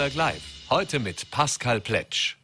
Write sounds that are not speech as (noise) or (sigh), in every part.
Vorarlberg Live. Heute mit Pascal Pletsch.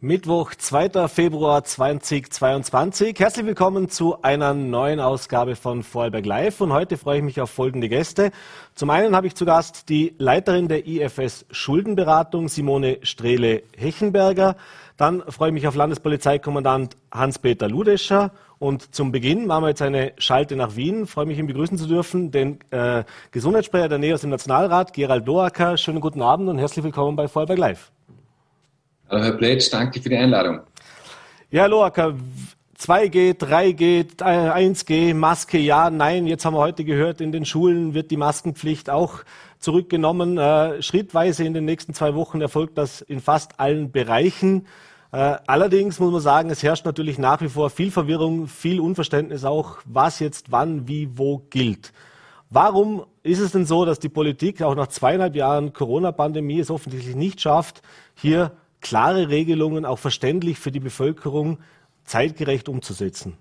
Mittwoch, 2. Februar 2022. Herzlich willkommen zu einer neuen Ausgabe von Vorarlberg Live. Und heute freue ich mich auf folgende Gäste. Zum einen habe ich zu Gast die Leiterin der IFS Schuldenberatung, Simone Strehle-Hechenberger. Dann freue ich mich auf Landespolizeikommandant Hans-Peter Ludescher und zum Beginn machen wir jetzt eine Schalte nach Wien. Ich freue mich, ihn begrüßen zu dürfen, den äh, Gesundheitssprecher der Nähe aus dem Nationalrat, Gerald Doacker. Schönen guten Abend und herzlich willkommen bei Vorarlberg Live. Hallo Herr Pletsch, danke für die Einladung. Ja, Loacker, 2G, 3G, 1G, Maske, ja, nein. Jetzt haben wir heute gehört, in den Schulen wird die Maskenpflicht auch zurückgenommen. Äh, schrittweise in den nächsten zwei Wochen erfolgt das in fast allen Bereichen. Äh, allerdings muss man sagen, es herrscht natürlich nach wie vor viel Verwirrung, viel Unverständnis auch, was jetzt wann, wie, wo gilt. Warum ist es denn so, dass die Politik auch nach zweieinhalb Jahren Corona-Pandemie es offensichtlich nicht schafft, hier klare Regelungen auch verständlich für die Bevölkerung zeitgerecht umzusetzen?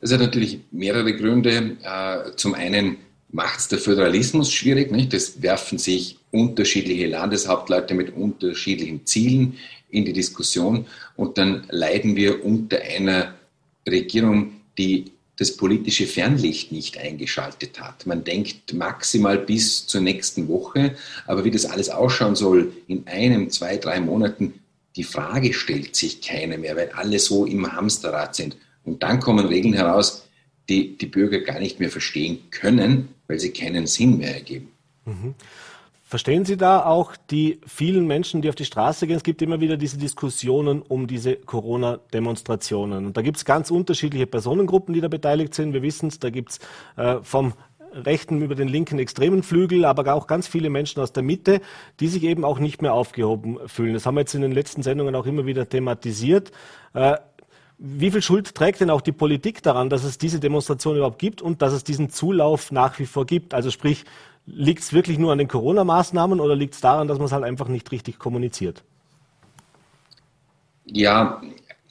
Das hat natürlich mehrere Gründe. Äh, zum einen macht es der Föderalismus schwierig. Nicht? Es werfen sich unterschiedliche Landeshauptleute mit unterschiedlichen Zielen in die Diskussion und dann leiden wir unter einer Regierung, die das politische Fernlicht nicht eingeschaltet hat. Man denkt maximal bis zur nächsten Woche, aber wie das alles ausschauen soll in einem, zwei, drei Monaten, die Frage stellt sich keine mehr, weil alle so im Hamsterrad sind. Und dann kommen Regeln heraus, die die Bürger gar nicht mehr verstehen können, weil sie keinen Sinn mehr ergeben. Mhm. Verstehen Sie da auch die vielen Menschen, die auf die Straße gehen? Es gibt immer wieder diese Diskussionen um diese Corona-Demonstrationen. Und da gibt es ganz unterschiedliche Personengruppen, die da beteiligt sind. Wir wissen es, da gibt es äh, vom rechten über den linken extremen Flügel, aber auch ganz viele Menschen aus der Mitte, die sich eben auch nicht mehr aufgehoben fühlen. Das haben wir jetzt in den letzten Sendungen auch immer wieder thematisiert. Äh, wie viel Schuld trägt denn auch die Politik daran, dass es diese Demonstration überhaupt gibt und dass es diesen Zulauf nach wie vor gibt? Also sprich, Liegt es wirklich nur an den Corona-Maßnahmen oder liegt es daran, dass man es halt einfach nicht richtig kommuniziert? Ja,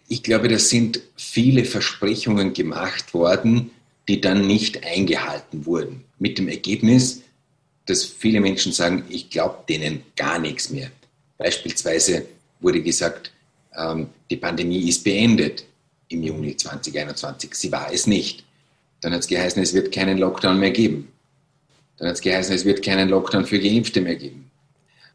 ich glaube, da sind viele Versprechungen gemacht worden, die dann nicht eingehalten wurden. Mit dem Ergebnis, dass viele Menschen sagen, ich glaube denen gar nichts mehr. Beispielsweise wurde gesagt, ähm, die Pandemie ist beendet im Juni 2021. Sie war es nicht. Dann hat es geheißen, es wird keinen Lockdown mehr geben. Dann hat es geheißen, es wird keinen Lockdown für Geimpfte mehr geben.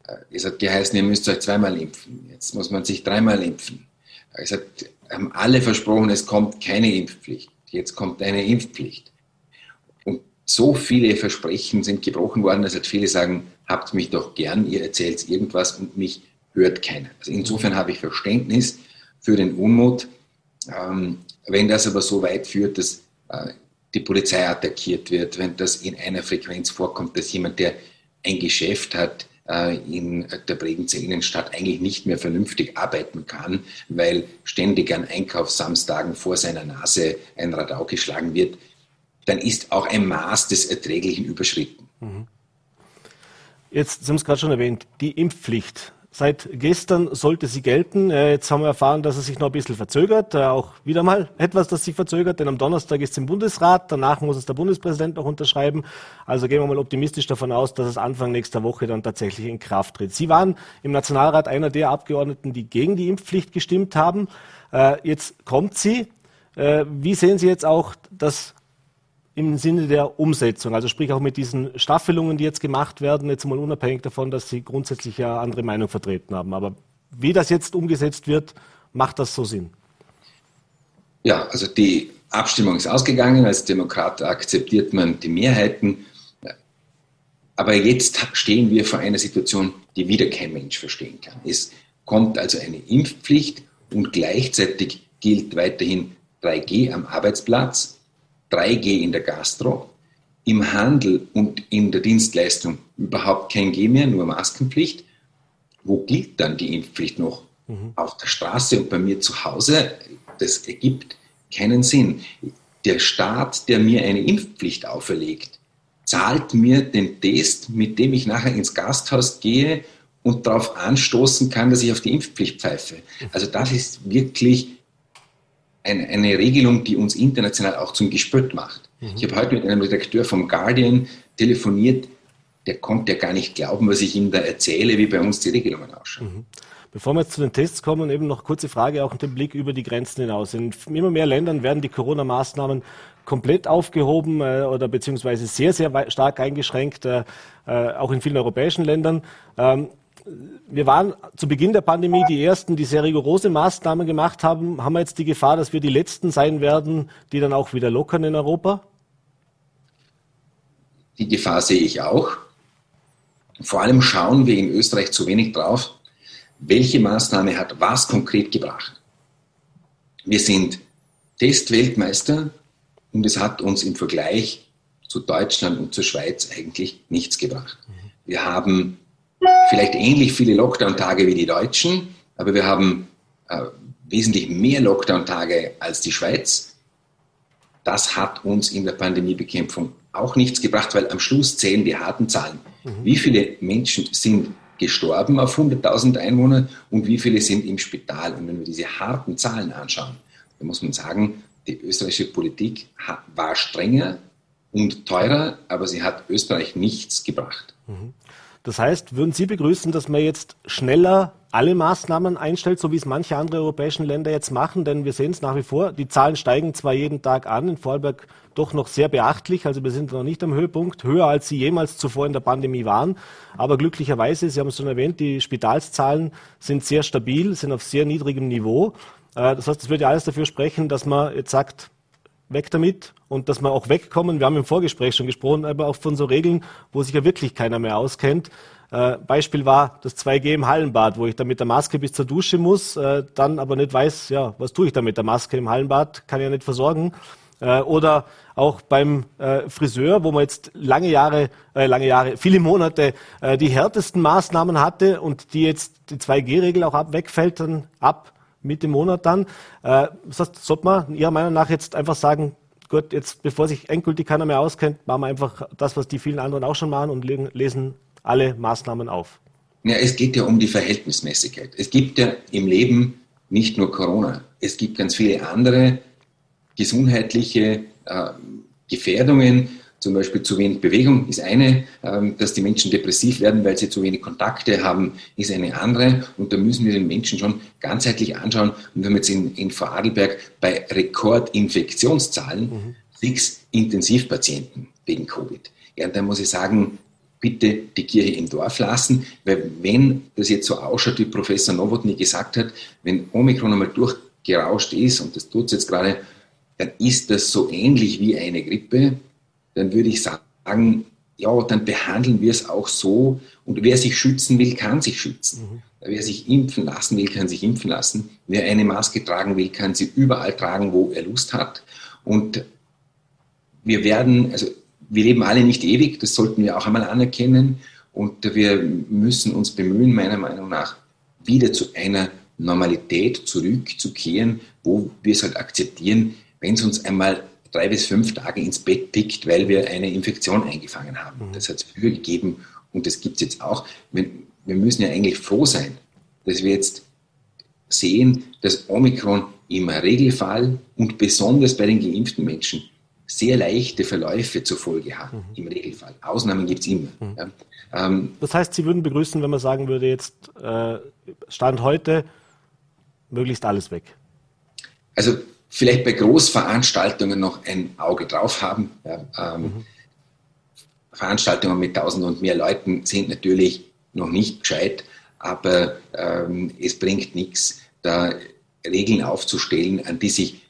Äh, es hat geheißen, ihr müsst euch zweimal impfen. Jetzt muss man sich dreimal impfen. Äh, es hat, haben alle versprochen, es kommt keine Impfpflicht. Jetzt kommt eine Impfpflicht. Und so viele Versprechen sind gebrochen worden, dass viele sagen, habt mich doch gern, ihr erzählt irgendwas und mich hört keiner. Also insofern habe ich Verständnis für den Unmut. Ähm, wenn das aber so weit führt, dass äh, die Polizei attackiert wird, wenn das in einer Frequenz vorkommt, dass jemand, der ein Geschäft hat, äh, in der Bregenzer Innenstadt eigentlich nicht mehr vernünftig arbeiten kann, weil ständig an Einkaufssamstagen vor seiner Nase ein Radau geschlagen wird, dann ist auch ein Maß des Erträglichen überschritten. Mhm. Jetzt, Sie haben es gerade schon erwähnt, die Impfpflicht. Seit gestern sollte sie gelten. Äh, jetzt haben wir erfahren, dass es sich noch ein bisschen verzögert. Äh, auch wieder mal (laughs) etwas, das sich verzögert, denn am Donnerstag ist es im Bundesrat. Danach muss es der Bundespräsident noch unterschreiben. Also gehen wir mal optimistisch davon aus, dass es Anfang nächster Woche dann tatsächlich in Kraft tritt. Sie waren im Nationalrat einer der Abgeordneten, die gegen die Impfpflicht gestimmt haben. Äh, jetzt kommt sie. Wie sehen Sie jetzt auch das im Sinne der Umsetzung, also sprich auch mit diesen Staffelungen, die jetzt gemacht werden, jetzt mal unabhängig davon, dass Sie grundsätzlich ja andere Meinung vertreten haben. Aber wie das jetzt umgesetzt wird, macht das so Sinn? Ja, also die Abstimmung ist ausgegangen. Als Demokrat akzeptiert man die Mehrheiten. Aber jetzt stehen wir vor einer Situation, die wieder kein Mensch verstehen kann. Es kommt also eine Impfpflicht und gleichzeitig gilt weiterhin 3G am Arbeitsplatz. 3G in der Gastro, im Handel und in der Dienstleistung überhaupt kein G mehr, nur Maskenpflicht. Wo gilt dann die Impfpflicht noch? Mhm. Auf der Straße und bei mir zu Hause? Das ergibt keinen Sinn. Der Staat, der mir eine Impfpflicht auferlegt, zahlt mir den Test, mit dem ich nachher ins Gasthaus gehe und darauf anstoßen kann, dass ich auf die Impfpflicht pfeife. Also das ist wirklich eine, eine Regelung, die uns international auch zum Gespött macht. Mhm. Ich habe heute mit einem Redakteur vom Guardian telefoniert, der konnte ja gar nicht glauben, was ich ihm da erzähle, wie bei uns die Regelungen ausschauen. Mhm. Bevor wir jetzt zu den Tests kommen, eben noch kurze Frage auch mit dem Blick über die Grenzen hinaus. In immer mehr Ländern werden die Corona-Maßnahmen komplett aufgehoben äh, oder beziehungsweise sehr, sehr stark eingeschränkt, äh, äh, auch in vielen europäischen Ländern. Ähm, wir waren zu Beginn der Pandemie die Ersten, die sehr rigorose Maßnahmen gemacht haben. Haben wir jetzt die Gefahr, dass wir die Letzten sein werden, die dann auch wieder lockern in Europa? Die Gefahr sehe ich auch. Vor allem schauen wir in Österreich zu wenig drauf, welche Maßnahme hat was konkret gebracht. Wir sind Testweltmeister und es hat uns im Vergleich zu Deutschland und zur Schweiz eigentlich nichts gebracht. Wir haben vielleicht ähnlich viele Lockdown-Tage wie die Deutschen, aber wir haben äh, wesentlich mehr Lockdown-Tage als die Schweiz. Das hat uns in der Pandemiebekämpfung auch nichts gebracht, weil am Schluss zählen die harten Zahlen. Mhm. Wie viele Menschen sind gestorben auf 100.000 Einwohner und wie viele sind im Spital? Und wenn wir diese harten Zahlen anschauen, dann muss man sagen, die österreichische Politik war strenger und teurer, aber sie hat Österreich nichts gebracht. Mhm. Das heißt, würden Sie begrüßen, dass man jetzt schneller alle Maßnahmen einstellt, so wie es manche andere europäischen Länder jetzt machen? Denn wir sehen es nach wie vor, die Zahlen steigen zwar jeden Tag an, in Vorarlberg doch noch sehr beachtlich, also wir sind noch nicht am Höhepunkt, höher als sie jemals zuvor in der Pandemie waren. Aber glücklicherweise, Sie haben es schon erwähnt, die Spitalszahlen sind sehr stabil, sind auf sehr niedrigem Niveau. Äh, das heißt, es würde alles dafür sprechen, dass man jetzt sagt, weg damit und dass wir auch wegkommen. Wir haben im Vorgespräch schon gesprochen, aber auch von so Regeln, wo sich ja wirklich keiner mehr auskennt. Äh, Beispiel war das 2G im Hallenbad, wo ich dann mit der Maske bis zur Dusche muss, äh, dann aber nicht weiß, ja, was tue ich da mit der Maske im Hallenbad, kann ich ja nicht versorgen. Äh, oder auch beim Friseur, wo man jetzt lange Jahre, lange Jahre, viele Monate die härtesten Maßnahmen hatte und die jetzt die 2G-Regel auch ab, wegfällt dann ab Mitte Monat dann. Äh, das heißt, sollte man Ihrer Meinung nach jetzt einfach sagen, gut, jetzt bevor sich endgültig keiner mehr auskennt, machen wir einfach das, was die vielen anderen auch schon machen und lesen alle Maßnahmen auf. Ja, es geht ja um die Verhältnismäßigkeit. Es gibt ja im Leben nicht nur Corona. Es gibt ganz viele andere gesundheitliche äh, Gefährdungen, zum Beispiel zu wenig Bewegung ist eine, ähm, dass die Menschen depressiv werden, weil sie zu wenig Kontakte haben, ist eine andere. Und da müssen wir den Menschen schon ganzheitlich anschauen. Und wir haben jetzt in, in Vorarlberg bei Rekordinfektionszahlen mhm. sechs Intensivpatienten wegen Covid. Ja, da muss ich sagen, bitte die Kirche im Dorf lassen, weil wenn das jetzt so ausschaut, wie Professor Nowotny gesagt hat, wenn Omikron einmal durchgerauscht ist, und das tut es jetzt gerade, dann ist das so ähnlich wie eine Grippe dann würde ich sagen, ja, dann behandeln wir es auch so. Und wer sich schützen will, kann sich schützen. Mhm. Wer sich impfen lassen will, kann sich impfen lassen. Wer eine Maske tragen will, kann sie überall tragen, wo er Lust hat. Und wir werden, also wir leben alle nicht ewig, das sollten wir auch einmal anerkennen. Und wir müssen uns bemühen, meiner Meinung nach, wieder zu einer Normalität zurückzukehren, wo wir es halt akzeptieren, wenn es uns einmal drei bis fünf Tage ins Bett pickt, weil wir eine Infektion eingefangen haben. Mhm. Das hat es früher gegeben und das gibt es jetzt auch. Wir, wir müssen ja eigentlich froh sein, dass wir jetzt sehen, dass Omikron im Regelfall und besonders bei den geimpften Menschen sehr leichte Verläufe zur Folge hat, mhm. im Regelfall. Ausnahmen gibt es immer. Mhm. Ja. Ähm, das heißt, Sie würden begrüßen, wenn man sagen würde, jetzt äh, Stand heute, möglichst alles weg. Also vielleicht bei Großveranstaltungen noch ein Auge drauf haben. Ja, ähm, mhm. Veranstaltungen mit tausend und mehr Leuten sind natürlich noch nicht gescheit, aber ähm, es bringt nichts, da Regeln aufzustellen, an die sich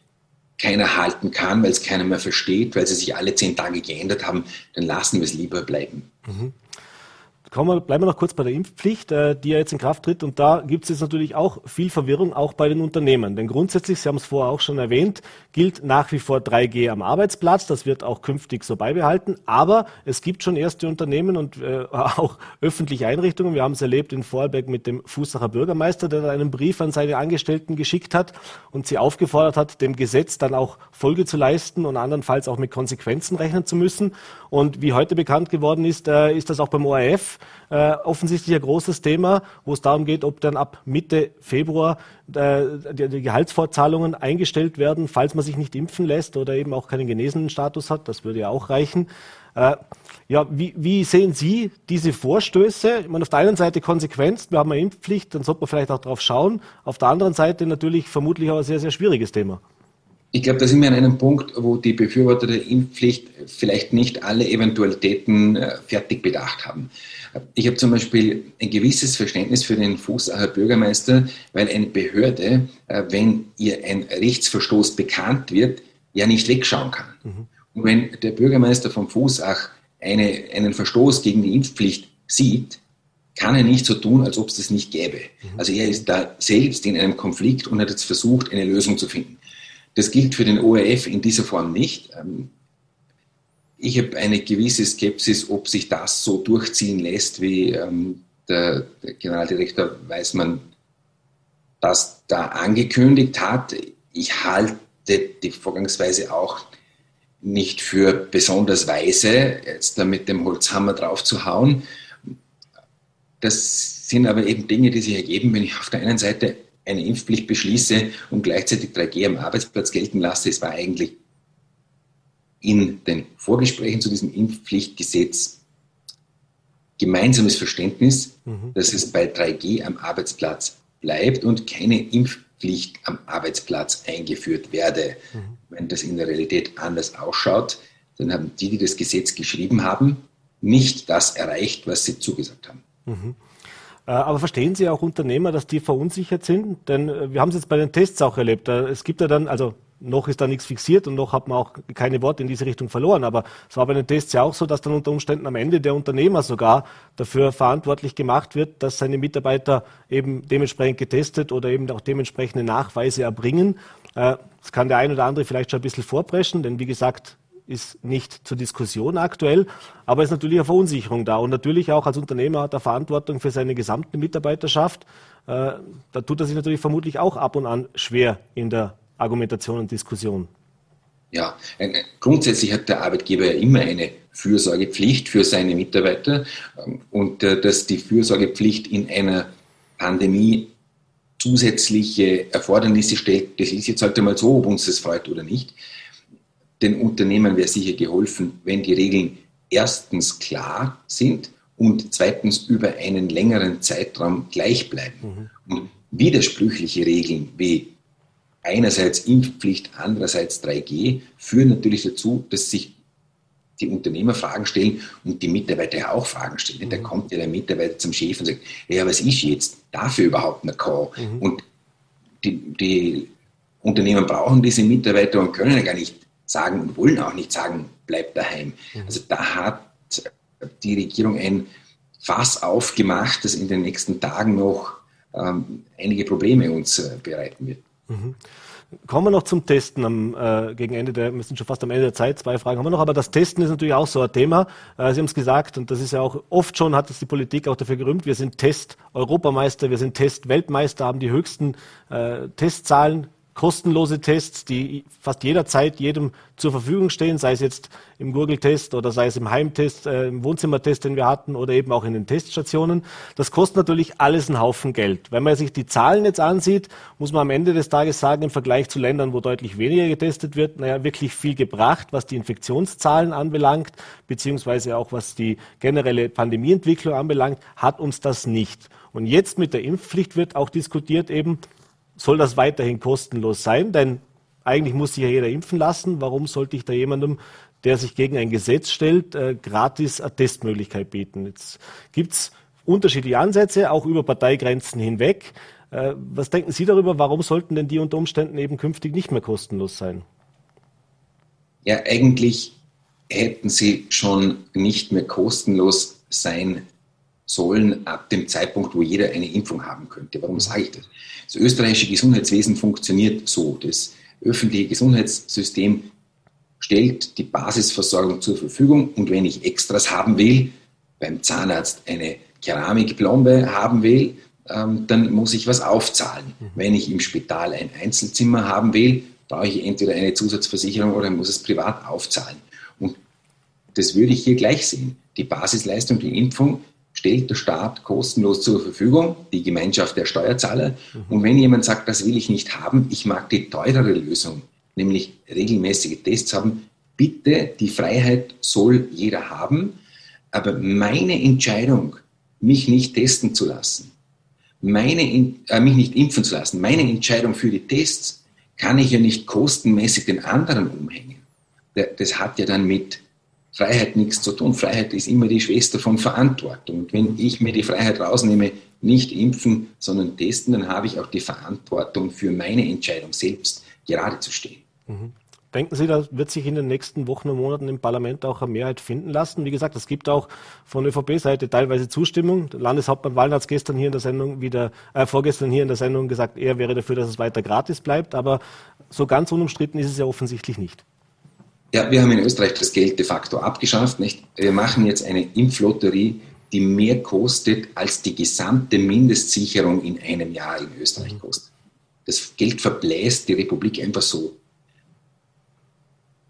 keiner halten kann, weil es keiner mehr versteht, weil sie sich alle zehn Tage geändert haben, dann lassen wir es lieber bleiben. Mhm. Kommen wir, bleiben wir noch kurz bei der Impfpflicht, äh, die ja jetzt in Kraft tritt. Und da gibt es jetzt natürlich auch viel Verwirrung, auch bei den Unternehmen. Denn grundsätzlich, Sie haben es vorher auch schon erwähnt, gilt nach wie vor 3G am Arbeitsplatz. Das wird auch künftig so beibehalten. Aber es gibt schon erste Unternehmen und äh, (laughs) auch öffentliche Einrichtungen. Wir haben es erlebt in Vorarlberg mit dem Fußacher Bürgermeister, der einen Brief an seine Angestellten geschickt hat und sie aufgefordert hat, dem Gesetz dann auch Folge zu leisten und andernfalls auch mit Konsequenzen rechnen zu müssen. Und wie heute bekannt geworden ist, äh, ist das auch beim ORF äh, offensichtlich ein großes Thema, wo es darum geht, ob dann ab Mitte Februar äh, die, die, Gehaltsfortzahlungen eingestellt werden, falls man sich nicht impfen lässt oder eben auch keinen genesenen Status hat. Das würde ja auch reichen. Äh, ja, wie, wie, sehen Sie diese Vorstöße? Ich meine, auf der einen Seite Konsequenz, wir haben eine Impfpflicht, dann sollte man vielleicht auch drauf schauen. Auf der anderen Seite natürlich vermutlich auch ein sehr, sehr schwieriges Thema. Ich glaube, da sind wir an einem Punkt, wo die Befürworter der Impfpflicht vielleicht nicht alle Eventualitäten äh, fertig bedacht haben. Ich habe zum Beispiel ein gewisses Verständnis für den Fußacher Bürgermeister, weil eine Behörde, äh, wenn ihr ein Rechtsverstoß bekannt wird, ja nicht wegschauen kann. Mhm. Und wenn der Bürgermeister von Fußach eine, einen Verstoß gegen die Impfpflicht sieht, kann er nicht so tun, als ob es das nicht gäbe. Mhm. Also er ist da selbst in einem Konflikt und hat jetzt versucht, eine Lösung zu finden. Das gilt für den ORF in dieser Form nicht. Ähm, ich habe eine gewisse Skepsis, ob sich das so durchziehen lässt, wie ähm, der, Generaldirektor Weismann das da angekündigt hat. Ich halte die Vorgangsweise auch nicht für besonders weise, jetzt da mit dem Holzhammer drauf zu hauen. Das sind aber eben Dinge, die sich ergeben, wenn ich auf der einen Seite eine Impfpflicht beschließe und gleichzeitig 3G am Arbeitsplatz gelten lasse. Es war eigentlich in den Vorgesprächen zu diesem Impfpflichtgesetz gemeinsames Verständnis, mhm. dass es bei 3G am Arbeitsplatz bleibt und keine Impfpflicht am Arbeitsplatz eingeführt werde. Mhm. Wenn das in der Realität anders ausschaut, dann haben die, die das Gesetz geschrieben haben, nicht das erreicht, was sie zugesagt haben. Mhm. Äh, aber verstehen Sie auch Unternehmer, dass die verunsichert sind? Denn äh, wir haben es jetzt bei den Tests auch erlebt. Äh, es gibt ja dann, also noch ist da nichts fixiert und noch hat man auch keine Worte in diese Richtung verloren. Aber es war bei den Tests ja auch so, dass dann unter Umständen am Ende der Unternehmer sogar dafür verantwortlich gemacht wird, dass seine Mitarbeiter eben dementsprechend getestet oder eben auch dementsprechende Nachweise erbringen. Das kann der ein oder andere vielleicht schon ein bisschen vorpreschen, denn wie gesagt, ist nicht zur Diskussion aktuell, aber es ist natürlich eine Verunsicherung da. Und natürlich auch als Unternehmer hat er Verantwortung für seine gesamte Mitarbeiterschaft. Äh, da tut er sich natürlich vermutlich auch ab und an schwer in der Argumentation und Diskussion. Ja, grundsätzlich hat der Arbeitgeber ja immer eine Fürsorgepflicht für seine Mitarbeiter und äh, dass die Fürsorgepflicht in einer Pandemie zusätzliche Erfordernisse stellt, das ist jetzt halt einmal so, ob uns das freut oder nicht den Unternehmen wäre sicher geholfen, wenn die Regeln erstens klar sind und zweitens über einen längeren Zeitraum gleich bleiben. Mhm. Und widersprüchliche Regeln wie einerseits Impfpflicht, andererseits 3G führen natürlich dazu, dass sich die Unternehmer Fragen stellen und die Mitarbeiter ja auch Fragen stellen. Mhm. Da kommt ja der Mitarbeiter zum Chef und sagt, ja, was ist jetzt dafür überhaupt eine Call? Mhm. Und die, die Unternehmen brauchen diese Mitarbeiter und können ja gar nicht sagen und wollen auch nicht sagen, bleibt daheim. Mhm. Also da hat die Regierung ein Fass aufgemacht, das in den nächsten Tagen noch ähm, einige Probleme uns äh, bereiten wird. Mhm. Kommen wir noch zum Testen am, äh, gegen Ende der, wir sind schon fast am Ende der Zeit, zwei Fragen haben wir noch, aber das Testen ist natürlich auch so ein Thema. Äh, Sie haben es gesagt und das ist ja auch oft schon, hat es die Politik auch dafür gerühmt, wir sind Test-Europameister, wir sind Test-Weltmeister, haben die höchsten äh, Testzahlen kostenlose Tests, die fast jederzeit jedem zur Verfügung stehen, sei es jetzt im Gurgeltest oder sei es im Heimtest, äh, im Wohnzimmertest, den wir hatten oder eben auch in den Teststationen. Das kostet natürlich alles einen Haufen Geld. Wenn man sich die Zahlen jetzt ansieht, muss man am Ende des Tages sagen, im Vergleich zu Ländern, wo deutlich weniger getestet wird, naja, wirklich viel gebracht, was die Infektionszahlen anbelangt, beziehungsweise auch was die generelle Pandemieentwicklung anbelangt, hat uns das nicht. Und jetzt mit der Impfpflicht wird auch diskutiert eben, soll das weiterhin kostenlos sein? Denn eigentlich muss sich ja jeder impfen lassen. Warum sollte ich da jemandem, der sich gegen ein Gesetz stellt, äh, gratis eine Testmöglichkeit bieten? Jetzt gibt es unterschiedliche Ansätze, auch über Parteigrenzen hinweg. Äh, was denken Sie darüber? Warum sollten denn die unter Umständen eben künftig nicht mehr kostenlos sein? Ja, eigentlich hätten sie schon nicht mehr kostenlos sein sollen ab dem Zeitpunkt, wo jeder eine Impfung haben könnte. Warum sage ich das? Das österreichische Gesundheitswesen funktioniert so. Das öffentliche Gesundheitssystem stellt die Basisversorgung zur Verfügung und wenn ich Extras haben will, beim Zahnarzt eine Keramikplombe haben will, ähm, dann muss ich was aufzahlen. Mhm. Wenn ich im Spital ein Einzelzimmer haben will, brauche ich entweder eine Zusatzversicherung oder muss es privat aufzahlen. Und das würde ich hier gleich sehen. Die Basisleistung, die Impfung stellt der Staat kostenlos zur Verfügung, die Gemeinschaft der Steuerzahler. Mhm. Und wenn jemand sagt, das will ich nicht haben, ich mag die teurere Lösung, nämlich regelmäßige Tests haben, bitte, die Freiheit soll jeder haben, aber meine Entscheidung, mich nicht testen zu lassen, meine, äh, mich nicht impfen zu lassen, meine Entscheidung für die Tests kann ich ja nicht kostenmäßig den anderen umhängen. Das hat ja dann mit Freiheit nichts zu tun. Freiheit ist immer die Schwester von Verantwortung. Und wenn ich mir die Freiheit rausnehme, nicht impfen, sondern testen, dann habe ich auch die Verantwortung für meine Entscheidung selbst gerade zu stehen. Mhm. Denken Sie, da wird sich in den nächsten Wochen und Monaten im Parlament auch eine Mehrheit finden lassen? Wie gesagt, es gibt auch von ÖVP-Seite teilweise Zustimmung. Der Landeshauptmann Wallner hat gestern hier in der Sendung wieder, äh, vorgestern hier in der Sendung gesagt, er wäre dafür, dass es weiter gratis bleibt. Aber so ganz unumstritten ist es ja offensichtlich nicht. Ja, wir haben in Österreich das Geld de facto abgeschafft. Nicht? Wir machen jetzt eine Impflotterie, die mehr kostet, als die gesamte Mindestsicherung in einem Jahr in Österreich kostet. Das Geld verbläst die Republik einfach so.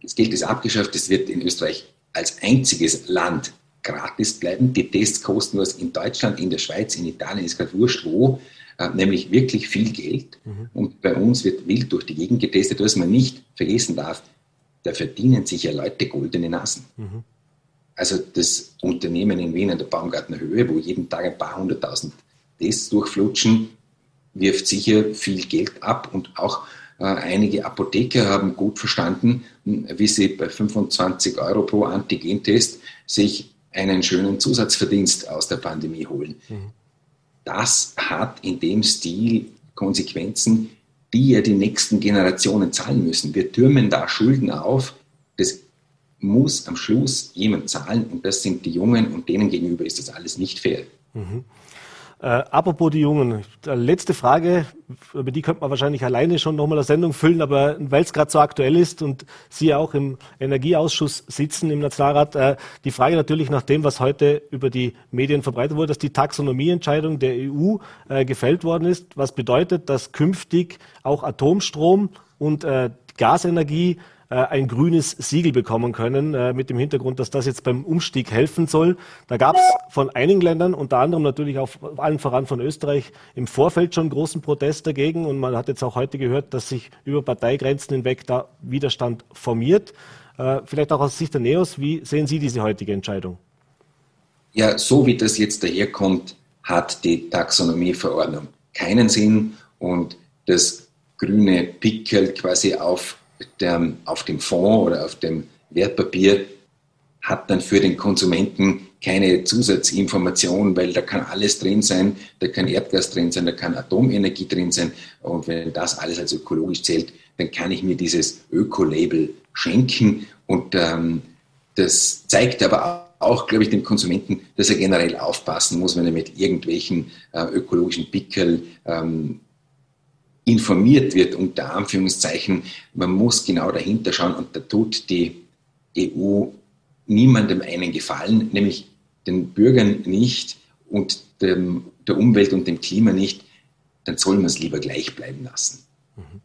Das Geld ist abgeschafft, es wird in Österreich als einziges Land gratis bleiben. Die Tests kosten was in Deutschland, in der Schweiz, in Italien, ist gerade wurscht wo, äh, nämlich wirklich viel Geld. Mhm. Und bei uns wird wild durch die Gegend getestet, was man nicht vergessen darf. Da verdienen sich ja Leute goldene Nasen. Mhm. Also das Unternehmen in Wien an der Baumgartner Höhe, wo jeden Tag ein paar hunderttausend Tests durchflutschen, wirft sicher viel Geld ab und auch äh, einige Apotheker haben gut verstanden, wie sie bei 25 Euro pro Antigentest sich einen schönen Zusatzverdienst aus der Pandemie holen. Mhm. Das hat in dem Stil Konsequenzen, die ja die nächsten Generationen zahlen müssen. Wir türmen da Schulden auf. Das muss am Schluss jemand zahlen und das sind die Jungen und denen gegenüber ist das alles nicht fair. Mhm. Äh, apropos die Jungen, letzte Frage, über die könnte man wahrscheinlich alleine schon nochmal eine Sendung füllen, aber weil es gerade so aktuell ist und Sie ja auch im Energieausschuss sitzen im Nationalrat, äh, die Frage natürlich nach dem, was heute über die Medien verbreitet wurde, dass die Taxonomieentscheidung der EU äh, gefällt worden ist, was bedeutet, dass künftig auch Atomstrom und äh, Gasenergie äh, ein grünes Siegel bekommen können, äh, mit dem Hintergrund, dass das jetzt beim Umstieg helfen soll. Da gab es von einigen Ländern, unter anderem natürlich auch allen voran von Österreich, im Vorfeld schon großen Protest dagegen. Und man hat jetzt auch heute gehört, dass sich über Parteigrenzen hinweg da Widerstand formiert. Äh, vielleicht auch aus Sicht der NEOS, wie sehen Sie diese heutige Entscheidung? Ja, so wie das jetzt daherkommt, hat die Taxonomieverordnung keinen Sinn und das grüne Pickel quasi auf der, auf dem Fonds oder auf dem Wertpapier hat dann für den Konsumenten keine Zusatzinformation, weil da kann alles drin sein, da kann Erdgas drin sein, da kann Atomenergie drin sein. Und wenn das alles als ökologisch zählt, dann kann ich mir dieses Öko-Label schenken. Und ähm, das zeigt aber auch, glaube ich, dem Konsumenten, dass er generell aufpassen muss, wenn er mit irgendwelchen äh, ökologischen Pickel ähm, informiert wird, unter Anführungszeichen. Man muss genau dahinter schauen und da tut die EU niemandem einen Gefallen, nämlich den Bürgern nicht und dem, der Umwelt und dem Klima nicht, dann soll man es lieber gleich bleiben lassen. Mhm.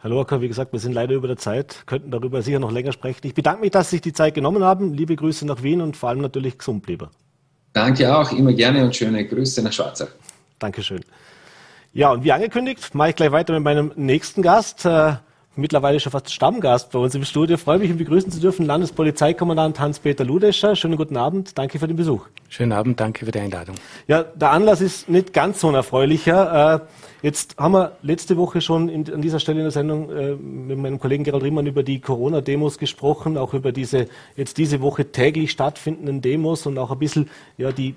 Herr Lorca, wie gesagt, wir sind leider über der Zeit, könnten darüber sicher noch länger sprechen. Ich bedanke mich, dass Sie sich die Zeit genommen haben. Liebe Grüße nach Wien und vor allem natürlich gesund lieber. Danke auch, immer gerne und schöne Grüße nach Schwarzach. Dankeschön. Ja, und wie angekündigt, mache ich gleich weiter mit meinem nächsten Gast. Äh, mittlerweile schon fast Stammgast bei uns im Studio. Freue mich, ihn begrüßen zu dürfen, Landespolizeikommandant Hans-Peter Ludescher. Schönen guten Abend, danke für den Besuch. Schönen Abend, danke für die Einladung. Ja, der Anlass ist nicht ganz so ein erfreulicher. Äh, jetzt haben wir letzte Woche schon in, an dieser Stelle in der Sendung äh, mit meinem Kollegen Gerald Riemann über die Corona-Demos gesprochen, auch über diese jetzt diese Woche täglich stattfindenden Demos und auch ein bisschen, ja, die,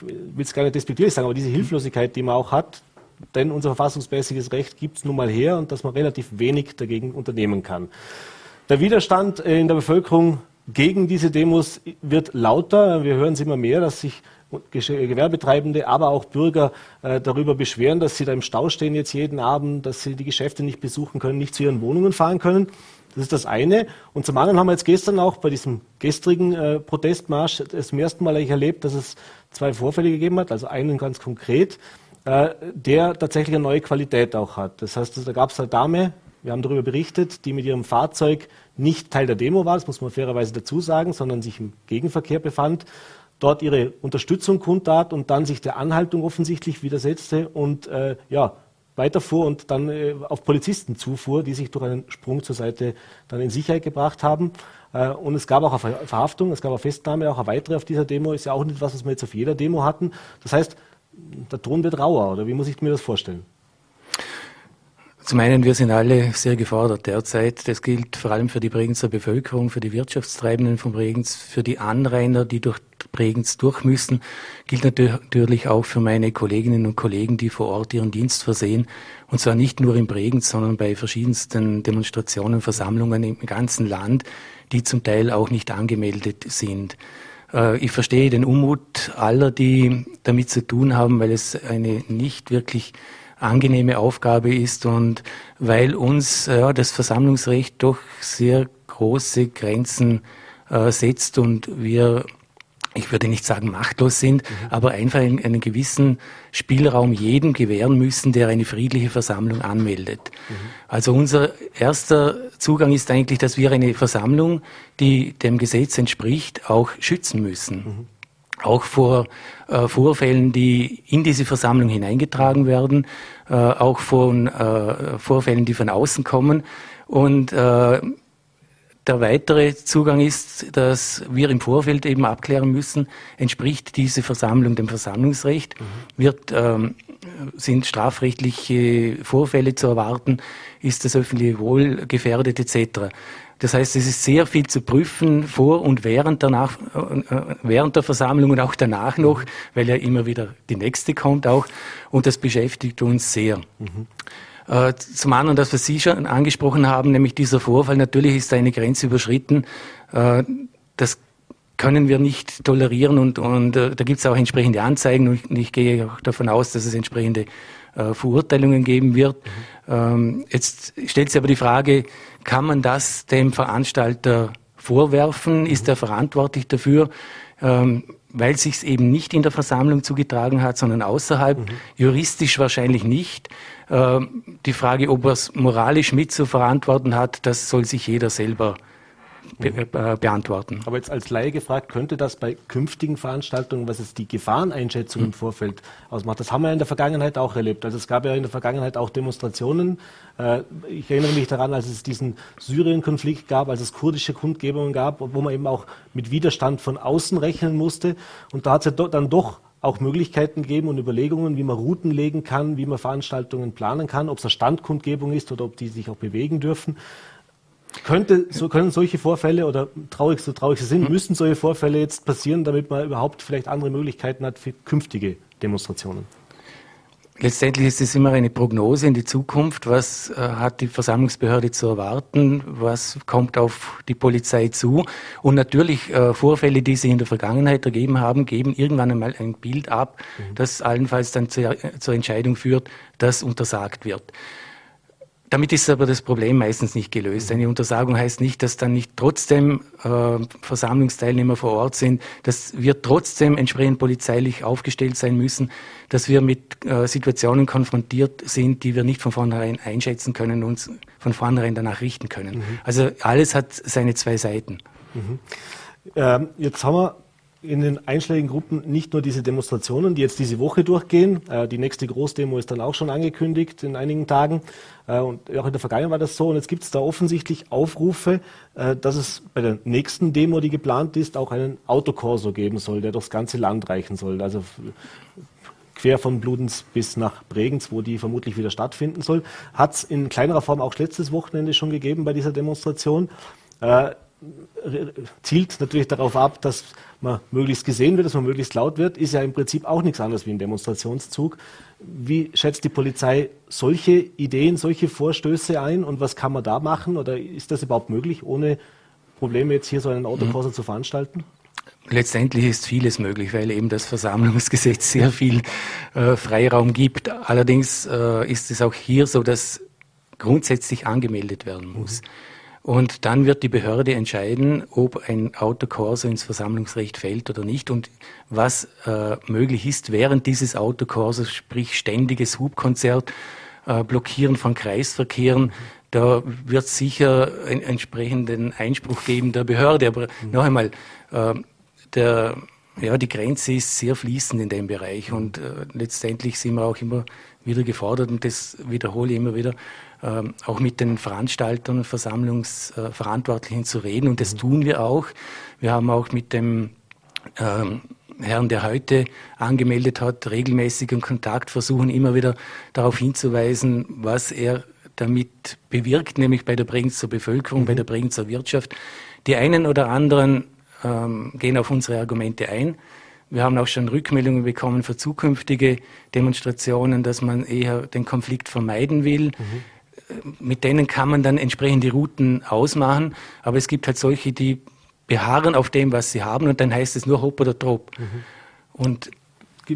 ich will es gar nicht despektierlich sagen, aber diese Hilflosigkeit, die man auch hat, denn unser verfassungsmäßiges Recht gibt es nun mal her und dass man relativ wenig dagegen unternehmen kann. Der Widerstand in der Bevölkerung gegen diese Demos wird lauter. Wir hören es immer mehr, dass sich Gewerbetreibende, aber auch Bürger äh, darüber beschweren, dass sie da im Stau stehen jetzt jeden Abend, dass sie die Geschäfte nicht besuchen können, nicht zu ihren Wohnungen fahren können. Das ist das eine. Und zum anderen haben wir jetzt gestern auch bei diesem gestrigen äh, Protestmarsch zum ersten Mal erlebt, dass es zwei Vorfälle gegeben hat, also einen ganz konkret. Äh, der tatsächlich eine neue Qualität auch hat. Das heißt, da gab es eine Dame, wir haben darüber berichtet, die mit ihrem Fahrzeug nicht Teil der Demo war, das muss man fairerweise dazu sagen, sondern sich im Gegenverkehr befand. dort ihre Unterstützung kundtat und dann sich der Anhaltung offensichtlich widersetzte und äh, ja, weiterfuhr und dann äh, auf Polizisten zufuhr, die sich durch einen Sprung zur Seite dann in Sicherheit gebracht haben. Äh, und es gab auch eine Verhaftung, es gab eine Festnahme, auch eine weitere auf dieser Demo. Ist ja auch nicht was, was wir jetzt auf jeder Demo hatten. Das heißt, der Ton wird rauer, oder wie muss ich mir das vorstellen? Zum einen, wir sind alle sehr gefordert derzeit. Das gilt vor allem für die Bregenzer Bevölkerung, für die Wirtschaftstreibenden von Bregenz, für die Anrainer, die durch Bregenz durch müssen. Gilt natürlich auch für meine Kolleginnen und Kollegen, die vor Ort ihren Dienst versehen. Und zwar nicht nur in Bregenz, sondern bei verschiedensten Demonstrationen, Versammlungen im ganzen Land, die zum Teil auch nicht angemeldet sind. Äh, ich verstehe den Unmut aller, die damit zu tun haben, weil es eine nicht wirklich angenehme Aufgabe ist und weil uns ja, das Versammlungsrecht doch sehr große Grenzen äh, setzt und wir ich würde nicht sagen machtlos sind, mhm. aber einfach einen, gewissen Spielraum jedem gewähren müssen, der eine friedliche Versammlung anmeldet. Mhm. Also unser erster Zugang ist eigentlich, dass wir eine Versammlung, die dem Gesetz entspricht, auch schützen müssen. Mhm auch vor äh, Vorfällen, die in diese Versammlung hineingetragen werden, äh, auch von äh, Vorfällen, die von außen kommen. Und äh, der weitere Zugang ist, dass wir im Vorfeld eben abklären müssen, entspricht diese Versammlung dem Versammlungsrecht, mhm. wird, ähm, sind strafrechtliche Vorfälle zu erwarten, ist das öffentliche Wohl gefährdet etc. Das heißt, es ist sehr viel zu prüfen vor und während, danach, äh, während der Versammlung und auch danach noch, weil ja immer wieder die nächste kommt auch. Und das beschäftigt uns sehr. Mhm. Äh, zum anderen, das, was Sie schon angesprochen haben, nämlich dieser Vorfall, natürlich ist da eine Grenze überschritten. Äh, das können wir nicht tolerieren und, und da gibt es auch entsprechende Anzeigen und ich gehe auch davon aus, dass es entsprechende äh, Verurteilungen geben wird. Mhm. Ähm, jetzt stellt sich aber die Frage, kann man das dem Veranstalter vorwerfen? Mhm. Ist er verantwortlich dafür? Ähm, weil sich es eben nicht in der Versammlung zugetragen hat, sondern außerhalb, mhm. juristisch wahrscheinlich nicht. Ähm, die Frage, ob er es moralisch mit zu verantworten hat, das soll sich jeder selber be äh, beantworten. Aber jetzt als Laie gefragt, könnte das bei künftigen Veranstaltungen, was jetzt die Gefahreneinschätzung im hm. Vorfeld ausmacht, das haben wir in der Vergangenheit auch erlebt. Also es gab ja in der Vergangenheit auch Demonstrationen. Äh, ich erinnere mich daran, als es diesen Syrien-Konflikt gab, als es kurdische Kundgebungen gab, wo man eben auch mit Widerstand von außen rechnen musste. Und da hat es ja dann doch auch Möglichkeiten geben und Überlegungen, wie man Routen legen kann, wie man Veranstaltungen planen kann, ob es eine Standkundgebung ist oder ob die sich auch bewegen dürfen. Könnte, so können solche Vorfälle oder traurig so traurig sie sind, hm. müssen solche Vorfälle jetzt passieren, damit man überhaupt vielleicht andere Möglichkeiten hat für künftige Demonstrationen? Letztendlich ist es immer eine Prognose in die Zukunft. Was äh, hat die Versammlungsbehörde zu erwarten? Was kommt auf die Polizei zu? Und natürlich äh, Vorfälle, die sich in der Vergangenheit ergeben haben, geben irgendwann einmal ein Bild ab, mhm. das allenfalls dann zur, zur Entscheidung führt, dass untersagt wird. Damit ist aber das Problem meistens nicht gelöst. Eine Untersagung heißt nicht, dass dann nicht trotzdem äh, Versammlungsteilnehmer vor Ort sind, dass wir trotzdem entsprechend polizeilich aufgestellt sein müssen, dass wir mit äh, Situationen konfrontiert sind, die wir nicht von vornherein einschätzen können und uns von vornherein danach richten können. Mhm. Also alles hat seine zwei Seiten. Mhm. Ähm, jetzt haben wir in den einschlägigen Gruppen nicht nur diese Demonstrationen, die jetzt diese Woche durchgehen. Äh, die nächste Großdemo ist dann auch schon angekündigt in einigen Tagen. Äh, und auch in der Vergangenheit war das so. Und jetzt gibt es da offensichtlich Aufrufe, äh, dass es bei der nächsten Demo, die geplant ist, auch einen Autokorso geben soll, der durchs ganze Land reichen soll. Also quer von Bludenz bis nach Bregenz, wo die vermutlich wieder stattfinden soll. Hat es in kleinerer Form auch letztes Wochenende schon gegeben bei dieser Demonstration. Zielt natürlich darauf ab, dass man möglichst gesehen wird, dass man möglichst laut wird, ist ja im Prinzip auch nichts anderes wie ein Demonstrationszug. Wie schätzt die Polizei solche Ideen, solche Vorstöße ein und was kann man da machen oder ist das überhaupt möglich, ohne Probleme jetzt hier so einen Autokurser mhm. zu veranstalten? Letztendlich ist vieles möglich, weil eben das Versammlungsgesetz (laughs) sehr viel äh, Freiraum gibt. Allerdings äh, ist es auch hier so, dass grundsätzlich angemeldet werden muss. Mhm. Und dann wird die Behörde entscheiden, ob ein Autokorso ins Versammlungsrecht fällt oder nicht und was äh, möglich ist während dieses Autokorsos, sprich ständiges Hubkonzert, äh, Blockieren von Kreisverkehren. Da wird es sicher einen entsprechenden Einspruch geben der Behörde. Aber mhm. noch einmal, äh, der ja, die Grenze ist sehr fließend in dem Bereich und äh, letztendlich sind wir auch immer wieder gefordert und das wiederhole ich immer wieder, auch mit den Veranstaltern und Versammlungsverantwortlichen zu reden und das mhm. tun wir auch. Wir haben auch mit dem ähm, Herrn, der heute angemeldet hat, regelmäßigen Kontakt versuchen, immer wieder darauf hinzuweisen, was er damit bewirkt, nämlich bei der Bregenzer Bevölkerung, mhm. bei der Bregenzer Wirtschaft. Die einen oder anderen ähm, gehen auf unsere Argumente ein. Wir haben auch schon Rückmeldungen bekommen für zukünftige Demonstrationen, dass man eher den Konflikt vermeiden will. Mhm. Mit denen kann man dann entsprechend die Routen ausmachen, aber es gibt halt solche, die beharren auf dem, was sie haben und dann heißt es nur Hopp oder Trop. Mhm. Und